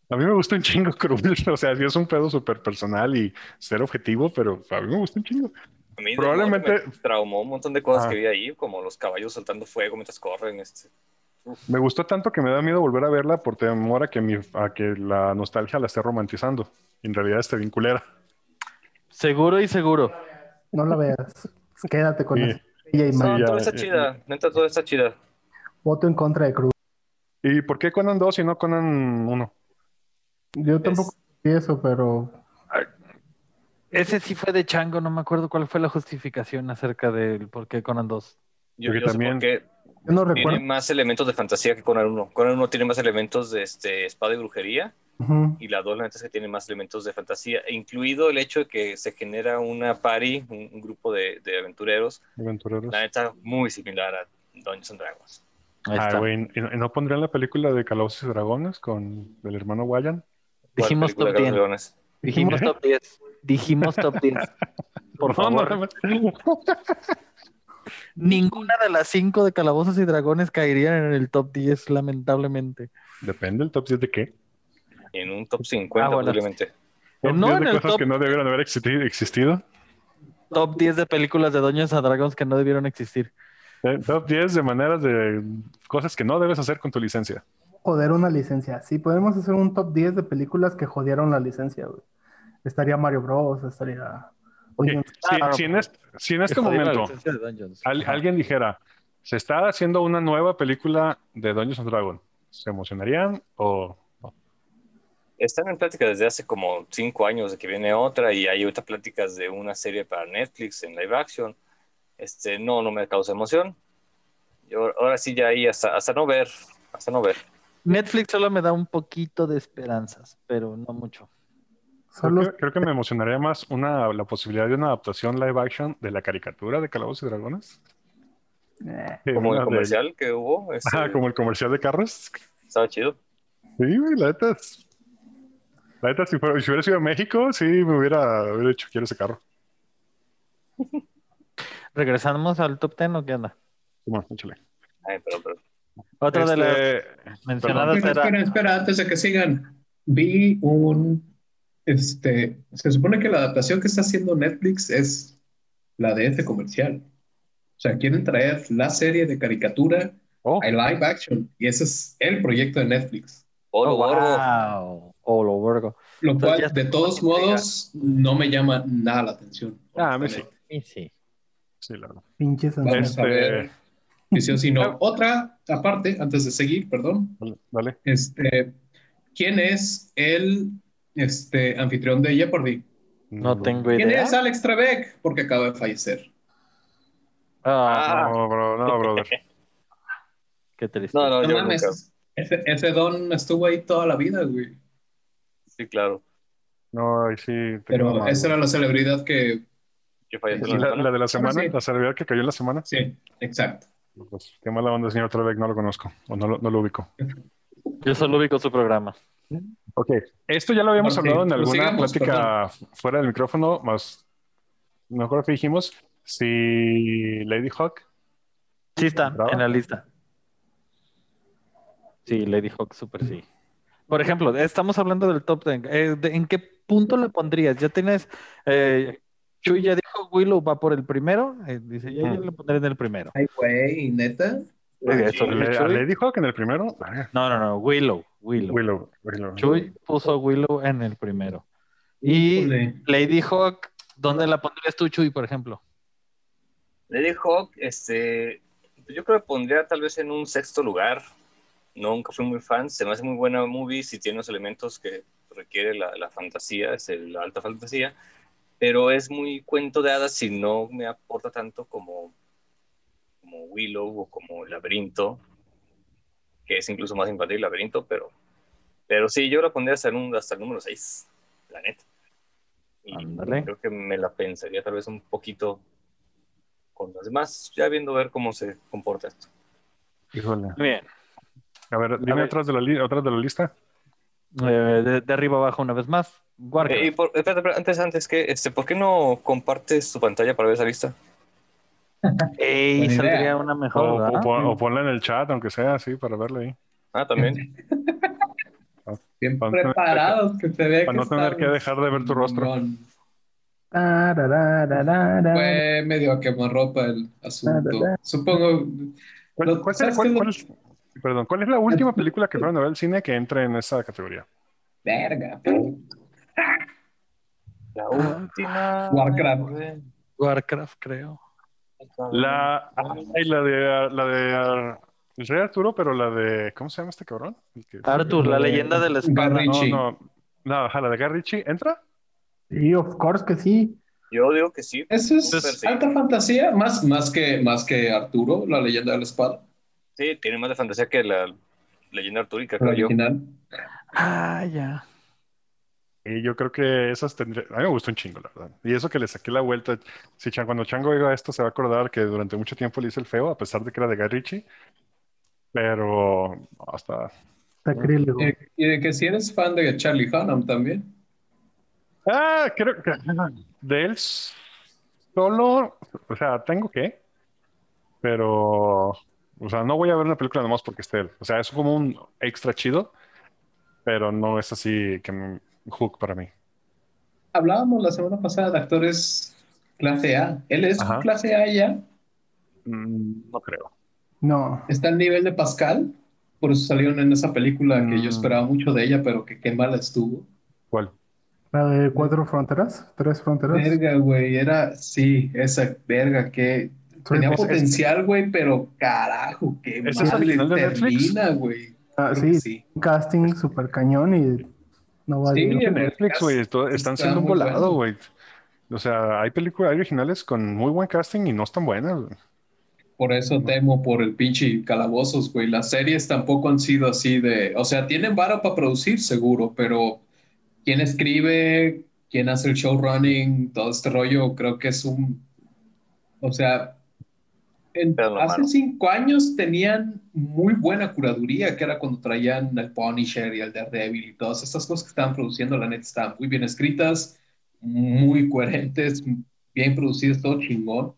A mí me gusta un chingo Cruel. O sea, sí es un pedo súper personal y ser objetivo, pero a mí me gusta un chingo. A mí Probablemente- me traumó un montón de cosas Ah. que vi ahí, como los caballos soltando fuego mientras corren. Este. Me gustó tanto que me da miedo volver a verla por temor a que, mi, a que la nostalgia la esté romantizando. Y en realidad esté vinculera. seguro y seguro. No la veas. Quédate con Sí. y Sí, No, todo está chida. Neta, todo está chida. Voto en contra de Cruz. ¿Y por qué Conan 2 y no Conan 1? Yo tampoco vi eso, pero Ese sí fue de chango, no me acuerdo cuál fue la justificación acerca del por qué Conan 2. Yo, yo sé también- por qué yo no tiene más elementos de fantasía que Conan 1. Conan 1 tiene más elementos de este, espada y brujería. Y la 2, la neta, es que tiene más elementos de fantasía, incluido el hecho de que se genera una party, un, un grupo de, de aventureros. Aventureros. La neta, muy similar a Dungeons and Dragons. Ah, güey, ¿y no- pondrían la película de Calabozos y Dragones con el hermano Wayan? ¿Cuál Dijimos top de 10. los leones? Dijimos top 10. Dijimos top 10. Por No, no, favor. no. Ninguna de las cinco de Calabozos y Dragones caerían en el top 10, lamentablemente. Depende el top 10 de qué. En un top 50, Ah, bueno. posiblemente. Top no 10 en de el cosas top- que no debieron haber existi- existido. Top 10 de películas de Dungeons and Dragons que no debieron existir. Eh, Top 10 de maneras de cosas que no debes hacer con tu licencia. Joder una licencia. Sí, podemos hacer un top 10 de películas que jodieron la licencia, güey. Estaría Mario Bros, estaría... Dungeons- Si, en este, si en este momento al- alguien dijera, se está haciendo una nueva película de Dungeons and Dragons, ¿se emocionarían o no? Están en plática desde hace como 5 años de que viene otra y hay ahorita pláticas de una serie para Netflix en live action. Este, no, no me causa emoción. Yo, ahora sí ya ahí hasta, hasta no ver, hasta no ver. Netflix solo me da un poquito de esperanzas, pero no mucho. Creo Solo que, creo que me emocionaría más una, la posibilidad de una adaptación live action de la caricatura de Calabozos y Dragones. Eh, Como el de- comercial que hubo, Ajá, como el comercial de carros. estaba chido. Sí, güey, la neta es- La neta, si, fuera- si hubiera sido México, sí me hubiera, hubiera dicho, quiero ese carro. ¿Regresamos al top 10 o qué onda? Bueno, échale. Ay, pero, pero. Otra de Este, las mencionadas Espera, era. espera, espera, antes de que sigan. Vi un. Este. Se supone que la adaptación que está haciendo Netflix es la de este comercial. O sea, quieren traer la serie de caricatura Oh, a live action. Y ese es el proyecto de Netflix. Olo, Oh, wow. Oh, lo vergo. Lo cual, de todos modos, no me llama nada la atención. Ah, a mí sí. Sí, sí. Sí, la verdad. Pinches Vamos ansias. a ver. Este, Si sí o si no. Otra, aparte, antes de seguir, perdón. dale, dale. Este, ¿quién es el este, anfitrión de Jeopardy? No tengo ¿Quién idea. es Alex Trebek? Porque acaba de fallecer. Ah, No, bro, no, brother. qué triste. No, no, No yo mames, nunca. ese, ese don estuvo ahí toda la vida, güey. Sí, claro. No, ahí sí. Pero mal, esa güey. era la celebridad que... Que falleció Sí, la la, semana. la de la semana, sí. la celebridad que cayó en la semana. Sí, exacto. Pues, qué mala onda, señor Trebek, no lo conozco, o no lo, no lo ubico. Yo solo ubico su programa. Ok, esto ya lo habíamos hablado en pues alguna sigamos, plática fuera del micrófono, más no recuerdo que dijimos, si Lady Hawk, Sí está en la lista. Sí, Lady Hawk, super sí. Por ejemplo, estamos hablando del top 10. Eh, de- ¿en qué punto la pondrías? Ya tienes... eh, Chuy ya dijo Willow va por el primero. eh, dice, ya, yo le pondré en el primero. Ay, güey, neta. Eso, Le- Chuy. Lady Hawk en el primero, No, no, no, Willow. Willow. Willow, Willow. Chuy puso Willow en el primero. Y Híjole. Lady Hawk, ¿dónde la pondrías tú, Chuy, por ejemplo? Lady Hawk, este, yo creo que pondría tal vez en un sexto lugar. Nunca fui muy fan, se me hace muy buena movie si tiene los elementos que requiere la, la fantasía, es el- la alta fantasía, pero es muy cuento de hadas si no me aporta tanto como, como Willow o como Laberinto, que es incluso más infantil Laberinto, pero, pero sí, yo la pondría hasta, un- hasta el número 6, la neta. Y creo que me la pensaría tal vez un poquito con las demás, ya viendo ver cómo se comporta esto. Híjole. Muy bien. A ver, dime ver. otras de la, li- otras de la lista. Eh, de, de arriba abajo una vez más. Warcraft. Eh, y por, espérate, espérate, antes, antes que, este, ¿por qué no compartes tu pantalla para ver esa lista? Ey, saldría una mejor, O, o ¿verdad? pon- o ponla en el chat, aunque sea así, para verla ahí. Ah, también. Bien Para no tener preparados, que se ve Para no tener que dejar de ver tu rostro. Fue medio a quemarropa el asunto. Supongo. ¿Cuál, Lo- cuál- ¿sabes cuál- qué es lo- cuál es, perdón, ¿cuál es la última película que fueron a ver al cine que entra en esa categoría? Verga. La última. Warcraft. Warcraft, creo. La, ay, la de, la de el Rey Arturo, pero la de, ¿cómo se llama este cabrón? Que- Arthur, la leyenda de la espada. No, no, no, ajá, la de Guy Ritchie, ¿entra? Sí, of course que sí. Yo digo que sí. Eso es sí. alta fantasía, más, más, que, más que Arturo, la leyenda de la espada, Sí, tiene más de fantasía que la leyenda artúrica, creo yo. Ah, ya. Y yo creo que esas tendría, a mí me gustó un chingo, la verdad. Y eso que le saqué la vuelta, si Chan- cuando Chango oiga esto se va a acordar que durante mucho tiempo le hice el feo, a pesar de que era de Guy Ritchie, pero hasta... Sacrílego. Y, y de que si eres fan de Charlie Hunnam también. Ah, creo que de él solo, o sea, tengo que, pero, o sea, no voy a ver una película nomás porque esté él. O sea, es como un extra chido, pero no es así que me hook para mí. Hablábamos la semana pasada de actores clase A. Él es Ajá. clase A ya. Mm, no creo. No. Está al nivel de Pascal. Por eso salieron en esa película que Mm. yo esperaba mucho de ella, pero que qué mala estuvo. ¿Cuál? La de cuatro fronteras, tres fronteras. Verga, güey. Era, sí, esa verga que tenía Es- potencial, güey, pero carajo, qué ¿Esa es mal original de Netflix? termina, güey. Ah, sí, sí. un casting super cañón y no va Sí, en Netflix, güey, están está siendo volado, güey. O sea, hay películas originales con muy buen casting y no están buenas. güey. Por eso temo por el pinche calabozos, güey. Las series tampoco han sido así de. O sea, tienen vara para producir, seguro, pero quién escribe, quién hace el showrunning, todo este rollo, creo que es un. O sea, en- hace cinco años tenían muy buena curaduría, que era cuando traían el Punisher y el Daredevil y todas estas cosas que estaban produciendo, la neta, estaban muy bien escritas, muy coherentes, bien producidos, todo chingón.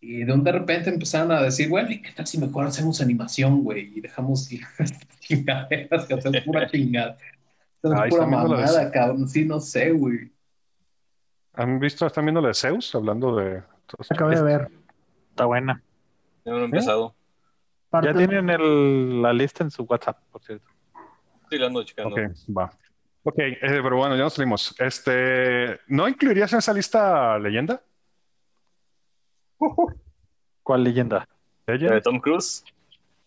Y de, de repente empezaron a decir, bueno, ¿y qué tal si mejor hacemos animación, güey? Y dejamos chingaderas, que hacemos pura chingada. Es pura mamada, cabrón. Sí, no sé, güey. ¿Han visto, están viendo la de Zeus? Hablando de... Acabé de ver. Está buena. Ya no he empezado. Ya tienen el, la lista en su WhatsApp, por cierto. Sí, la ando checando. Ok, va. Ok, eh, pero bueno, ya nos salimos. Este, ¿no incluirías en esa lista leyenda? ¿Cuál leyenda? ¿De Tom Cruise?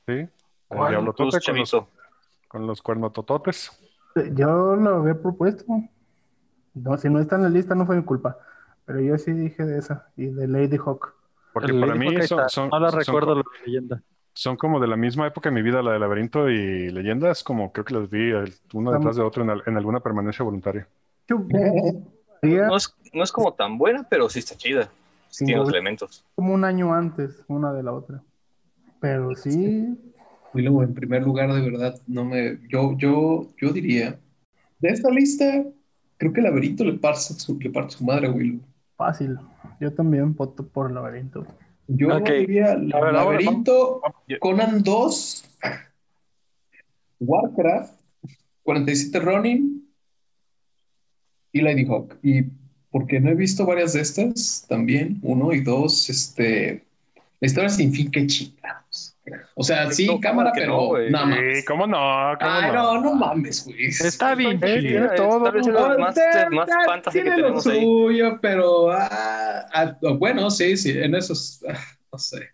Sí. ¿Cuál? Diablo Cruz Tote con los, con los cuernotototes. Yo lo había propuesto. No, si no está en la lista no fue mi culpa. Pero yo sí dije de esa y de Lady Hawk. Porque para mí son, está- son, No la son- recuerdo la leyenda. son como de la misma época de mi vida, la de Laberinto y Leyendas, como creo que las vi el- uno detrás de otro en, al- en alguna permanencia voluntaria. No es, no es como tan buena, pero sí está chida. Sí tiene los elementos. como un año antes una de la otra. Pero sí, Willow, en primer lugar, de verdad, no me. Yo, yo, yo diría. De esta lista, creo que el laberinto le parte su, le parte su madre a Willow. Fácil. Yo también voto por el laberinto. Yo Ok. diría ver, Laberinto, Conan 2, Warcraft, 47 Ronin y Lady Hawk. Y porque no he visto varias de estas también, uno y dos, este, la historia sin fin, qué chingados. O sea, sí, No, cámara, que pero no, nada más. Sí, ¿cómo no? ¿Cómo Ay, no, no mames, güey. Está bien Eh, chido. tiene todo. Tal vez es No, lo más, te- más fantasy que tiene lo tenemos ahí. suyo, pero ah, ah, bueno, sí, sí, en esos, ah, no sé.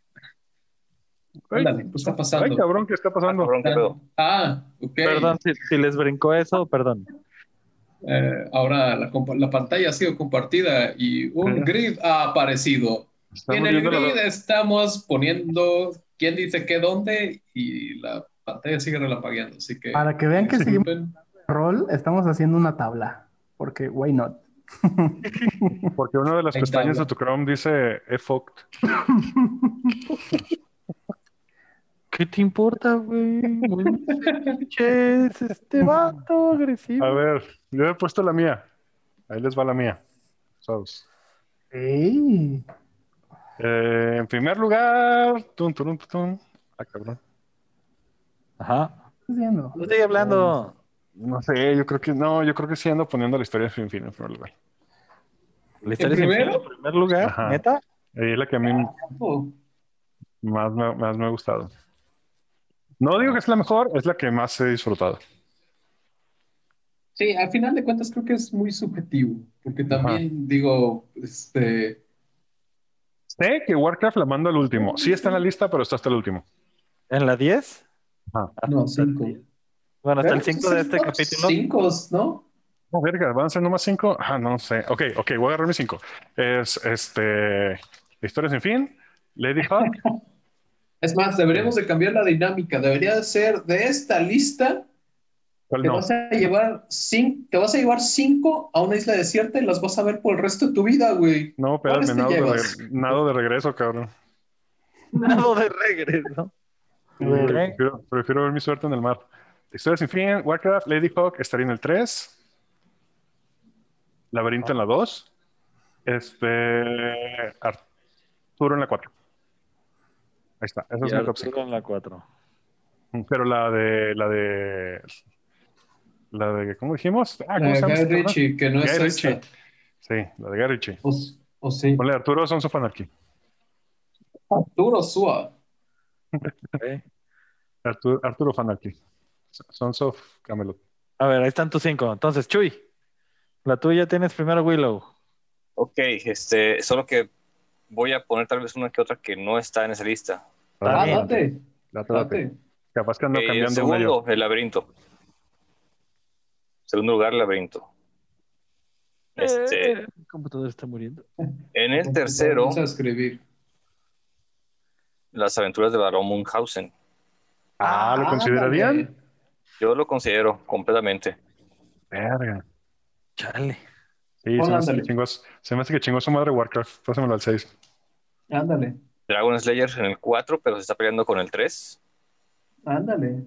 Ándale, ¿qué está pasando? Ay, cabrón, ¿qué está Ah, pasando? cabrón, pedo. Ah, ok. Perdón si, si les brincó eso, perdón. Eh, ahora la, la pantalla ha sido compartida y un grid ha aparecido. Estamos en el viendo la- grid estamos poniendo quién dice qué dónde y la pantalla sigue relampagueando. Así que. Para que vean que seguimos rol, estamos haciendo una tabla. Porque, why not? Porque una de las pestañas de tu Chrome dice e-fucked. ¿Qué te importa, güey? Este vato agresivo. A ver, yo he puesto la mía. Ahí les va la mía. Sos. ¡Ey! Eh, en primer lugar. Ah, cabrón. Ajá. ¿Qué haciendo? No estoy hablando. No sé, yo creo que no, yo creo que sí ando poniendo la historia de fin fin en primer lugar. La historia sin primero? fin, en primer lugar, Ajá. neta. Ahí es la que a mí Oh, más me, más me ha gustado. No digo que es la mejor, es la que más he disfrutado. Sí, al final de cuentas creo que es muy subjetivo. Porque también digo, este. Sé que Warcraft la mando al último. Sí está en la lista, pero está hasta el último. ¿En la 10? Ajá. No, cinco. Bueno, hasta el Pero, 5 de este son capítulo. Cinco, ¿no? No, verga, ¿van a ser nomás cinco? Ah, no sé. Ok, ok, voy a agarrar mis cinco. Es este. Historia sin fin, Lady Hawk, Es más, deberíamos de cambiar la dinámica. Debería de ser de esta lista. ¿Cuál Te no? vas a llevar cinco, te vas a llevar cinco a una isla desierta y las vas a ver por el resto de tu vida, güey. No, ¿Cuáles espérame, nado de, nado regreso, cabrón. Nado de regreso. Ver. prefiero, prefiero ver mi suerte en el mar. Historia sin fin, Warcraft, Lady Hawk estaría en el 3. Laberinto en la 2. Este. Arturo en la 4. Ahí está, esa Y es mi top Arturo 5. en la 4. Pero la de. La de. La de. ¿Cómo dijimos? Ah, ¿cómo La no? Ritchie, que no Guy es Ritchie. esta. Sí, la de Guy Ritchie. O, o sí. Ponle Arturo Sons of Anarchy. Arturo Sua. Arturo, Arturo of Anarchy. Sons of Camelot. A ver, ahí están tus 5. Entonces, Chuy, la tuya tienes primero Willow. Ok, este, solo que voy a poner tal vez una que otra que no está en esa lista. Ah, date, Date, date. date. Capaz que ando Eh, cambiando una yo. segundo, el laberinto. Segundo lugar, laberinto. Este, Eh, el computador está muriendo. en el tercero, Vamos a escribir. las aventuras de Barón Munchausen. Ah, ¿lo Ah, considerarían? Yo lo considero completamente. Verga. Chale. Sí, se me, hace que chingó, se me hace que chingó su madre Warcraft. Pásamelo al 6. Ándale, Dragon Slayer en el 4, pero se está peleando con el 3. ándale.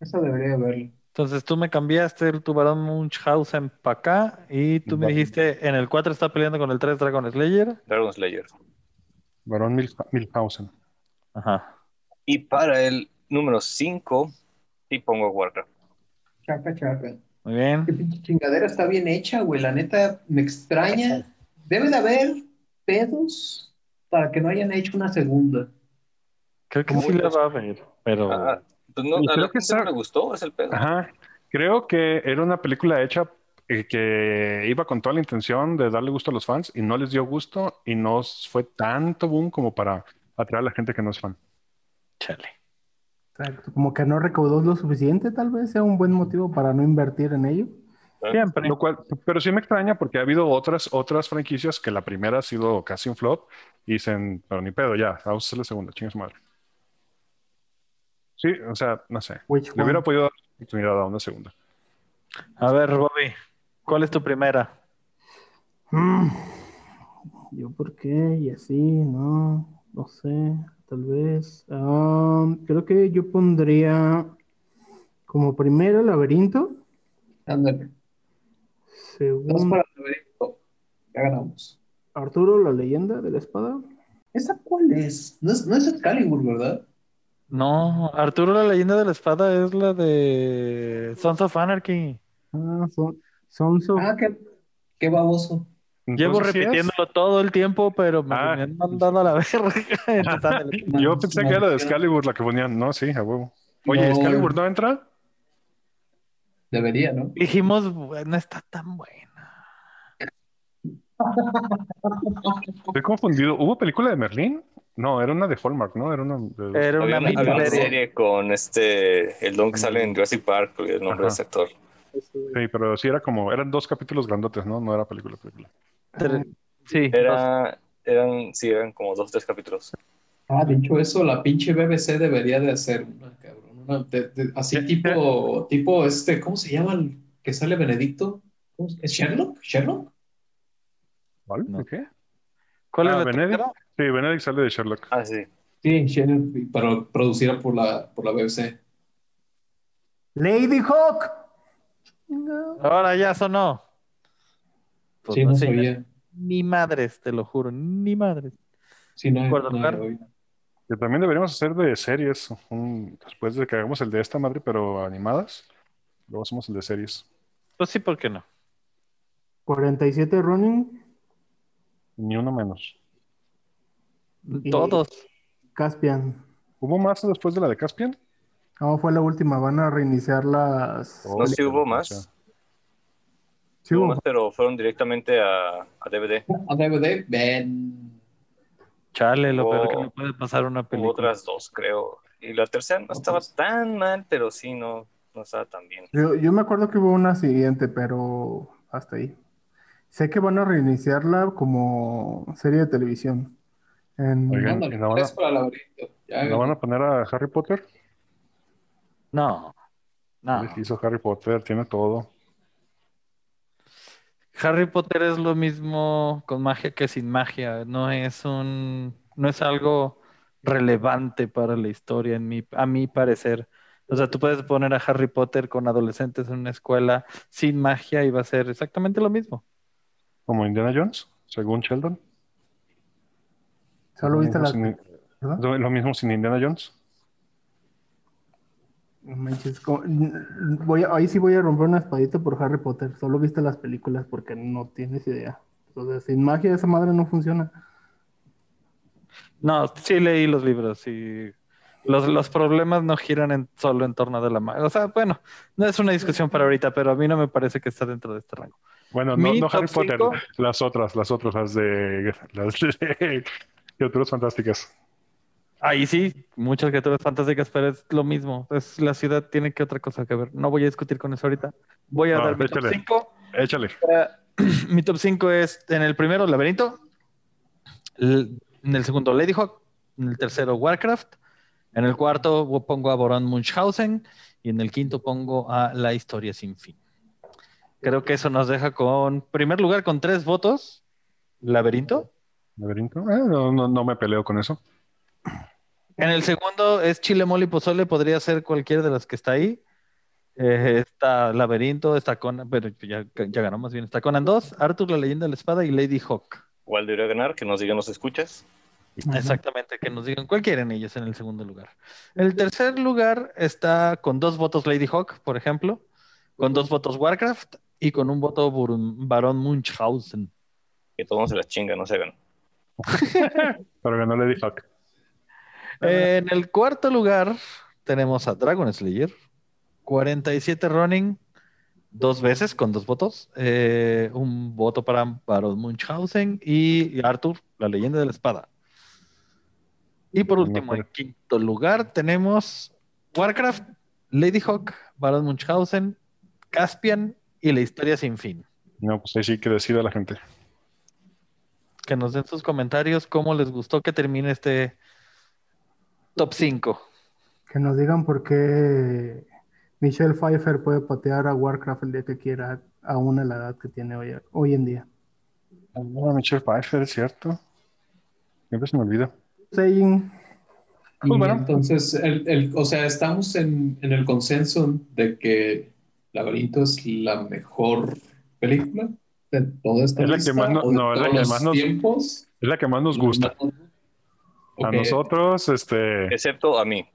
Esa debería haberlo. Entonces tú me cambiaste tu varón Munchhausen para acá y tú me dijiste en el 4 está peleando con el 3 Dragon Slayer. Dragon Slayer. Varón Milhausen. Ajá. Y para el número 5, sí pongo Warcraft. Chaca, chaca. Muy bien. Qué pinche chingadera está bien hecha, güey. La neta me extraña. Debe de haber pedos para que no hayan hecho una segunda. Creo que sí le va a ver, pero... Ah, pues no, Y a creo la que gente no está- le gustó, es el pedo. Ajá. Creo que era una película hecha eh, que iba con toda la intención de darle gusto a los fans y no les dio gusto y no fue tanto boom como para atraer a la gente que no es fan. Chale. Exacto. Como que no recaudó lo suficiente, tal vez sea un buen motivo para no invertir en ello. Siempre. Lo cual, pero sí me extraña porque ha habido otras, otras franquicias que la primera ha sido casi un flop y dicen, pero ni pedo, ya, vamos a hacer la segunda, chinga su madre. Sí, o sea, no sé. Which Le one? hubiera podido dar la oportunidad a una segunda. A ver, Bobby, ¿cuál es tu primera? Mm, Yo por qué y así, no, no sé, tal vez. Ah, creo que yo pondría como primero laberinto, Ándale. Segundo para el laberinto. Ya ganamos. Arturo, la leyenda de la espada. ¿Esa cuál es? No es, no es Excalibur, ¿verdad? No, Arturo la leyenda de la espada es la de Sons of Anarchy. Ah, son, Sons of- Ah, qué, qué baboso. Llevo repitiéndolo todo el tiempo, pero me, Ah. me han mandado a la verga. Yo pensé que era de Excalibur la que ponían. No, sí, a huevo. Oye, No. ¿Excalibur no entra? Debería, ¿no? Dijimos, no está tan buena. Estoy confundido. ¿Hubo película de Merlín? No, era una de Hallmark, ¿no? Era una de... Era una una, había una serie con este, el don que sale en Jurassic Park, el nombre Ajá. de ese actor. Sí, pero sí era como... Eran dos capítulos grandotes, ¿no? No era película, película. Tre- Sí, Era, eran, sí, eran como dos o tres capítulos. Ah, dicho eso, la pinche BBC debería de hacer una, cabrón. una- de- de- así tipo, tipo este, ¿cómo se llama el que sale Benedicto? ¿Cómo se- ¿Es Sherlock? ¿Sherlock? ¿Cuál? No. ¿Qué? ¿Cuál es Ah, la Benedict. primera? Sí, Benedict sale de Sherlock. Ah, sí. Sí, Sherlock, pero producida por la, por la BBC. Lady Hawk. Ahora ya sonó. Pues sí, no no sabía. Ni madres, te lo juro, ni madres. Sí, no, Que también deberíamos hacer de series. un- después de que hagamos el de esta madre, pero animadas. Luego hacemos el de series. Pues sí, ¿por qué no? 47 running. Ni uno menos. Y- Todos. Caspian. ¿Hubo más después de la de Caspian? No, fue la última. Van a reiniciar las. Oh, No, sí hubo más. Sí, Hubo hubo. más, pero fueron directamente a, a DVD. A DVD, ven. Chale, lo Hubo- peor que me puede pasar a una Hubo película. otras dos, creo. Y la tercera no estaba tan mal, pero sí, no, no estaba tan bien. Yo, yo me acuerdo que hubo una siguiente, pero hasta ahí. Sé que van a reiniciarla como serie de televisión. En- Oigan, Ándale, ¿y la van a- tres para el laberinto. Ya, ¿No van a poner a Harry Potter? No, no. Les hizo Harry Potter, tiene todo. Harry Potter es lo mismo con magia que sin magia. No es un, no es algo relevante para la historia, en mi, a mi parecer. O sea, tú puedes poner a Harry Potter con adolescentes en una escuela sin magia y va a ser exactamente lo mismo. Como Indiana Jones, según Sheldon. Solo Lo viste mismo la. sin- ¿verdad? Lo mismo sin Indiana Jones. No manches, como- voy a- ahí sí voy a romper una espadita por Harry Potter. Solo viste las películas porque no tienes idea. Entonces, sin magia esa madre no funciona. No, sí leí los libros y los, los problemas no giran en, solo en torno de la magia. O sea, bueno, no es una discusión para ahorita, pero a mí no me parece que está dentro de este rango. Bueno, no, no Harry Potter, cinco. las otras, las otras, las de las de criaturas fantásticas. Ahí sí, muchas criaturas fantásticas, pero es lo mismo. Es, la ciudad tiene que otra cosa que ver. No voy a discutir con eso ahorita. Voy a dar mi top échale. 5. Échale. mi top 5 es en el primero, Laberinto. En el segundo, Lady Hawk. En el tercero, Warcraft. En el cuarto pongo a Boron Munchausen. Y en el quinto pongo a La Historia Sin Fin. Creo que eso nos deja con, primer lugar, con tres votos, Laberinto. Laberinto. Eh, no, no, no me peleo con eso. En el segundo es Chile Mole y Pozole, podría ser cualquiera de las que está ahí. Eh, está Laberinto, está Conan, pero ya, ya ganó más bien. Está Conan 2, Arthur, la leyenda de la espada y Lady Hawk. ¿Cuál debería ganar? Que nos digan los escuchas. Exactamente, que nos digan cuál quieren ellos en el segundo lugar. El tercer lugar está con dos votos Lady Hawk, por ejemplo, con dos votos Warcraft y con un voto Barón Munchausen. Que todos se las chingan, no se hagan. Pero ganó Lady Hawk. En el cuarto lugar tenemos a Dragon Slayer, 47 running, dos veces con dos votos, eh, un voto para Baron Munchausen y Arthur, la leyenda de la espada. Y por último, en quinto lugar tenemos Warcraft, Lady Hawk, Baron Munchausen, Caspian y la historia sin fin. No, pues ahí sí que decida la gente. Que nos den sus comentarios cómo les gustó que termine este top 5. Que nos digan por qué Michelle Pfeiffer puede patear a Warcraft el día que quiera, aún a la edad que tiene hoy, hoy en día. No, Michelle Pfeiffer, es cierto. Siempre se me olvida. Saying. Pues bueno. Entonces, el, el, o sea, estamos en, en, el consenso de que Laberinto es la mejor película de toda esta es la que más no, es la que más nos, tiempos. Es la que más nos gusta. A nosotros, este. Excepto a mí.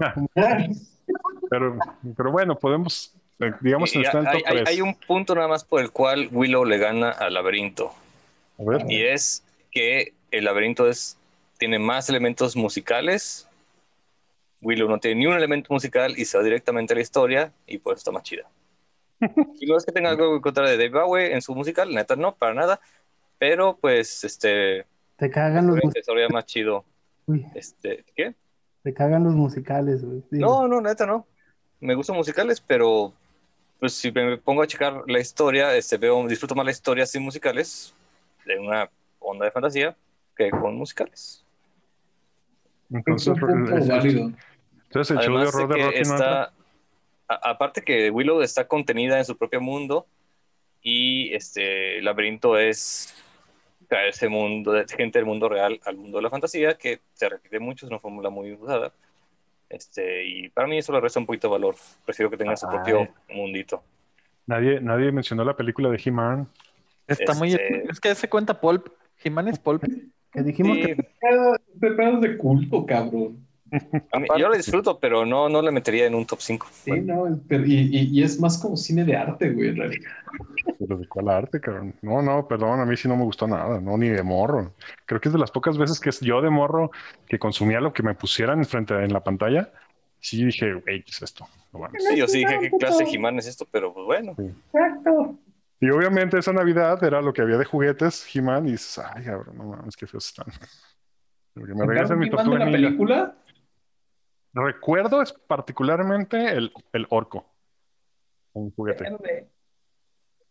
Ah. Pero, pero bueno, podemos, eh, digamos, en hay, hay, hay, un punto nada más por el cual Willow le gana al laberinto. Y es que el laberinto es, tiene más elementos musicales. Willow no tiene ni un elemento musical y se va directamente a la historia y por eso está más chida. Y no es que tenga algo en contra de Dave Bowie en su musical, neta no, para nada. Pero pues, este... Te cagan los musicales. más chido. Este, ¿qué? Te cagan los musicales, güey. No, no, neta no me gustan musicales, pero pues si me pongo a checar la historia, este, veo, disfruto más la historia sin musicales, de una onda de fantasía, que con musicales. Entonces, entonces el show de horror de Rocky está, aparte que Willow está contenida en su propio mundo y este laberinto es ese mundo de gente del mundo real al mundo de la fantasía que se repite mucho, es una fórmula muy usada este, y para mí eso le resta un poquito de valor. Prefiero que tenga su propio mundito. Nadie, nadie mencionó la película de He-Man. Está muy. Este es que se cuenta Pulp. He-Man es Pulp. Que dijimos que. pedos de culto, cabrón. Yo lo disfruto, pero no, no le metería en un top 5. Sí, no, y, y, es más como cine de arte, güey, en realidad. ¿Pero de cuál arte, cabrón? No, no, perdón, a mí sí no me gustó nada, no, ni de morro. Creo que es de las pocas veces que yo de morro que consumía lo que me pusieran enfrente en la pantalla. Sí dije, güey, ¿qué es esto? sí, yo sí dije, ¿qué clase de Jimán es esto? Pero pues bueno. Exacto. Y obviamente esa Navidad era lo que había de juguetes, He-Man, y dices, ay, cabrón, no mames, qué feos están. Porque me regresan mi tortuga la película? Recuerdo es particularmente el, el orco. Un juguete.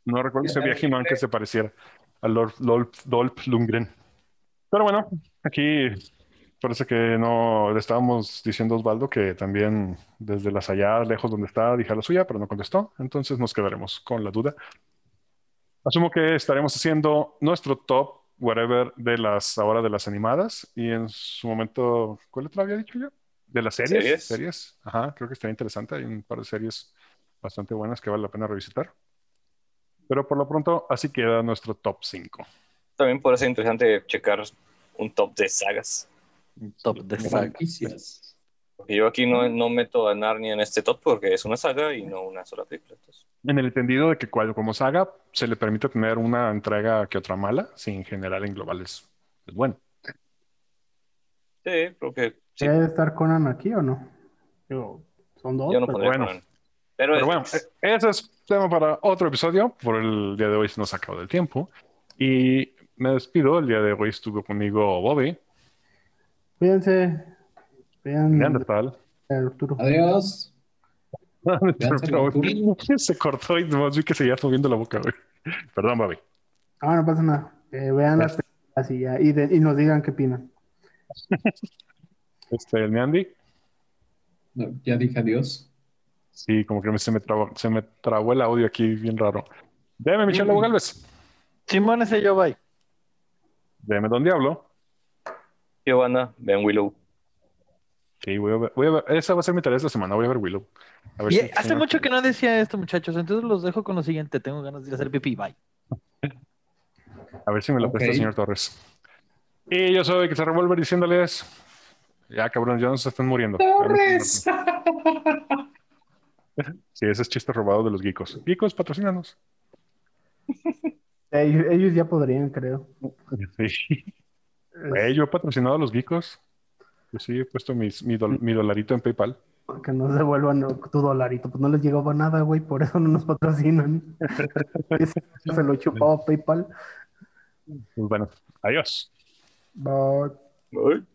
No recuerdo si había he que se pareciera a Dolph Lundgren. Pero bueno, aquí parece que no le estábamos diciendo a Osvaldo que también desde las allá, lejos donde está, dije la suya, pero no contestó. Entonces nos quedaremos con la duda. Asumo que estaremos haciendo nuestro top, whatever, de las ahora de las animadas. Y en su momento, ¿cuál otro había dicho yo? De las series. ¿Series? series. Ajá, creo que estaría interesante. Hay un par de series bastante buenas que vale la pena revisitar. Pero por lo pronto, así queda nuestro top 5. También puede ser interesante checar un top de sagas. Un top de sagas. Porque yo aquí no, no, meto a Narnia en este top porque es una saga y no una sola película. En el entendido de que cual, como saga se le permite tener una entrega que otra mala, si en general en global es, bueno. Sí, creo que sí. ¿Debe estar Conan aquí o no? son dos. Yo no pero bueno. Pero, bueno, e-, ese es tema para otro episodio. Por el día de hoy se nos acabó el tiempo. Y me despido. El día de hoy estuvo conmigo Bobby. Cuídense. Vean. tal? Adiós. se cortó y vi que seguía moviendo la boca, Perdón, Bobby. Ah, no pasa nada. Eh, vean las películas y, ya, y, y, nos digan qué opinan. este, el Neandy. ya dije adiós. Sí, como que se me, trabó, se me trabó el audio aquí bien raro. Deme, Michelle Lobo Galvez. Simón, ese yo, bye. Deme Don Diablo. Yo, banda. Ben Willow. Sí, voy a ver, voy a ver. Esa va a ser mi tarea esta semana. Voy a ver Willow. y hace mucho que no decía esto, muchachos. Entonces los dejo con lo siguiente. Tengo ganas de hacer pipí. Bye. A ver si me lo presta el señor Torres. Y yo soy que se revuelve diciéndoles. Ya, cabrón, ya no se están muriendo. ¡Torres! Sí, ese es chiste robado de los geekos. Geekos, patrocínanos. Ellos, ya podrían, creo. Sí. yo he patrocinado a los geekos. Yo sí, he puesto mi, dolarito en PayPal. Que no se devuelvan tu dolarito. Pues no les llegaba nada, güey. Por eso no nos patrocinan. se lo chupaba PayPal. Pues bueno, adiós. Bye. Bye.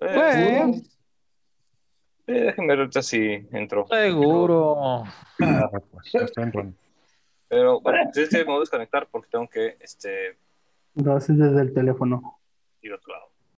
Pues, eh, déjenme ver si entro. Seguro. Ah, pues, Pero bueno, sí, sí, me voy a desconectar porque tengo que, este... Lo haces desde el teléfono. A otro lado.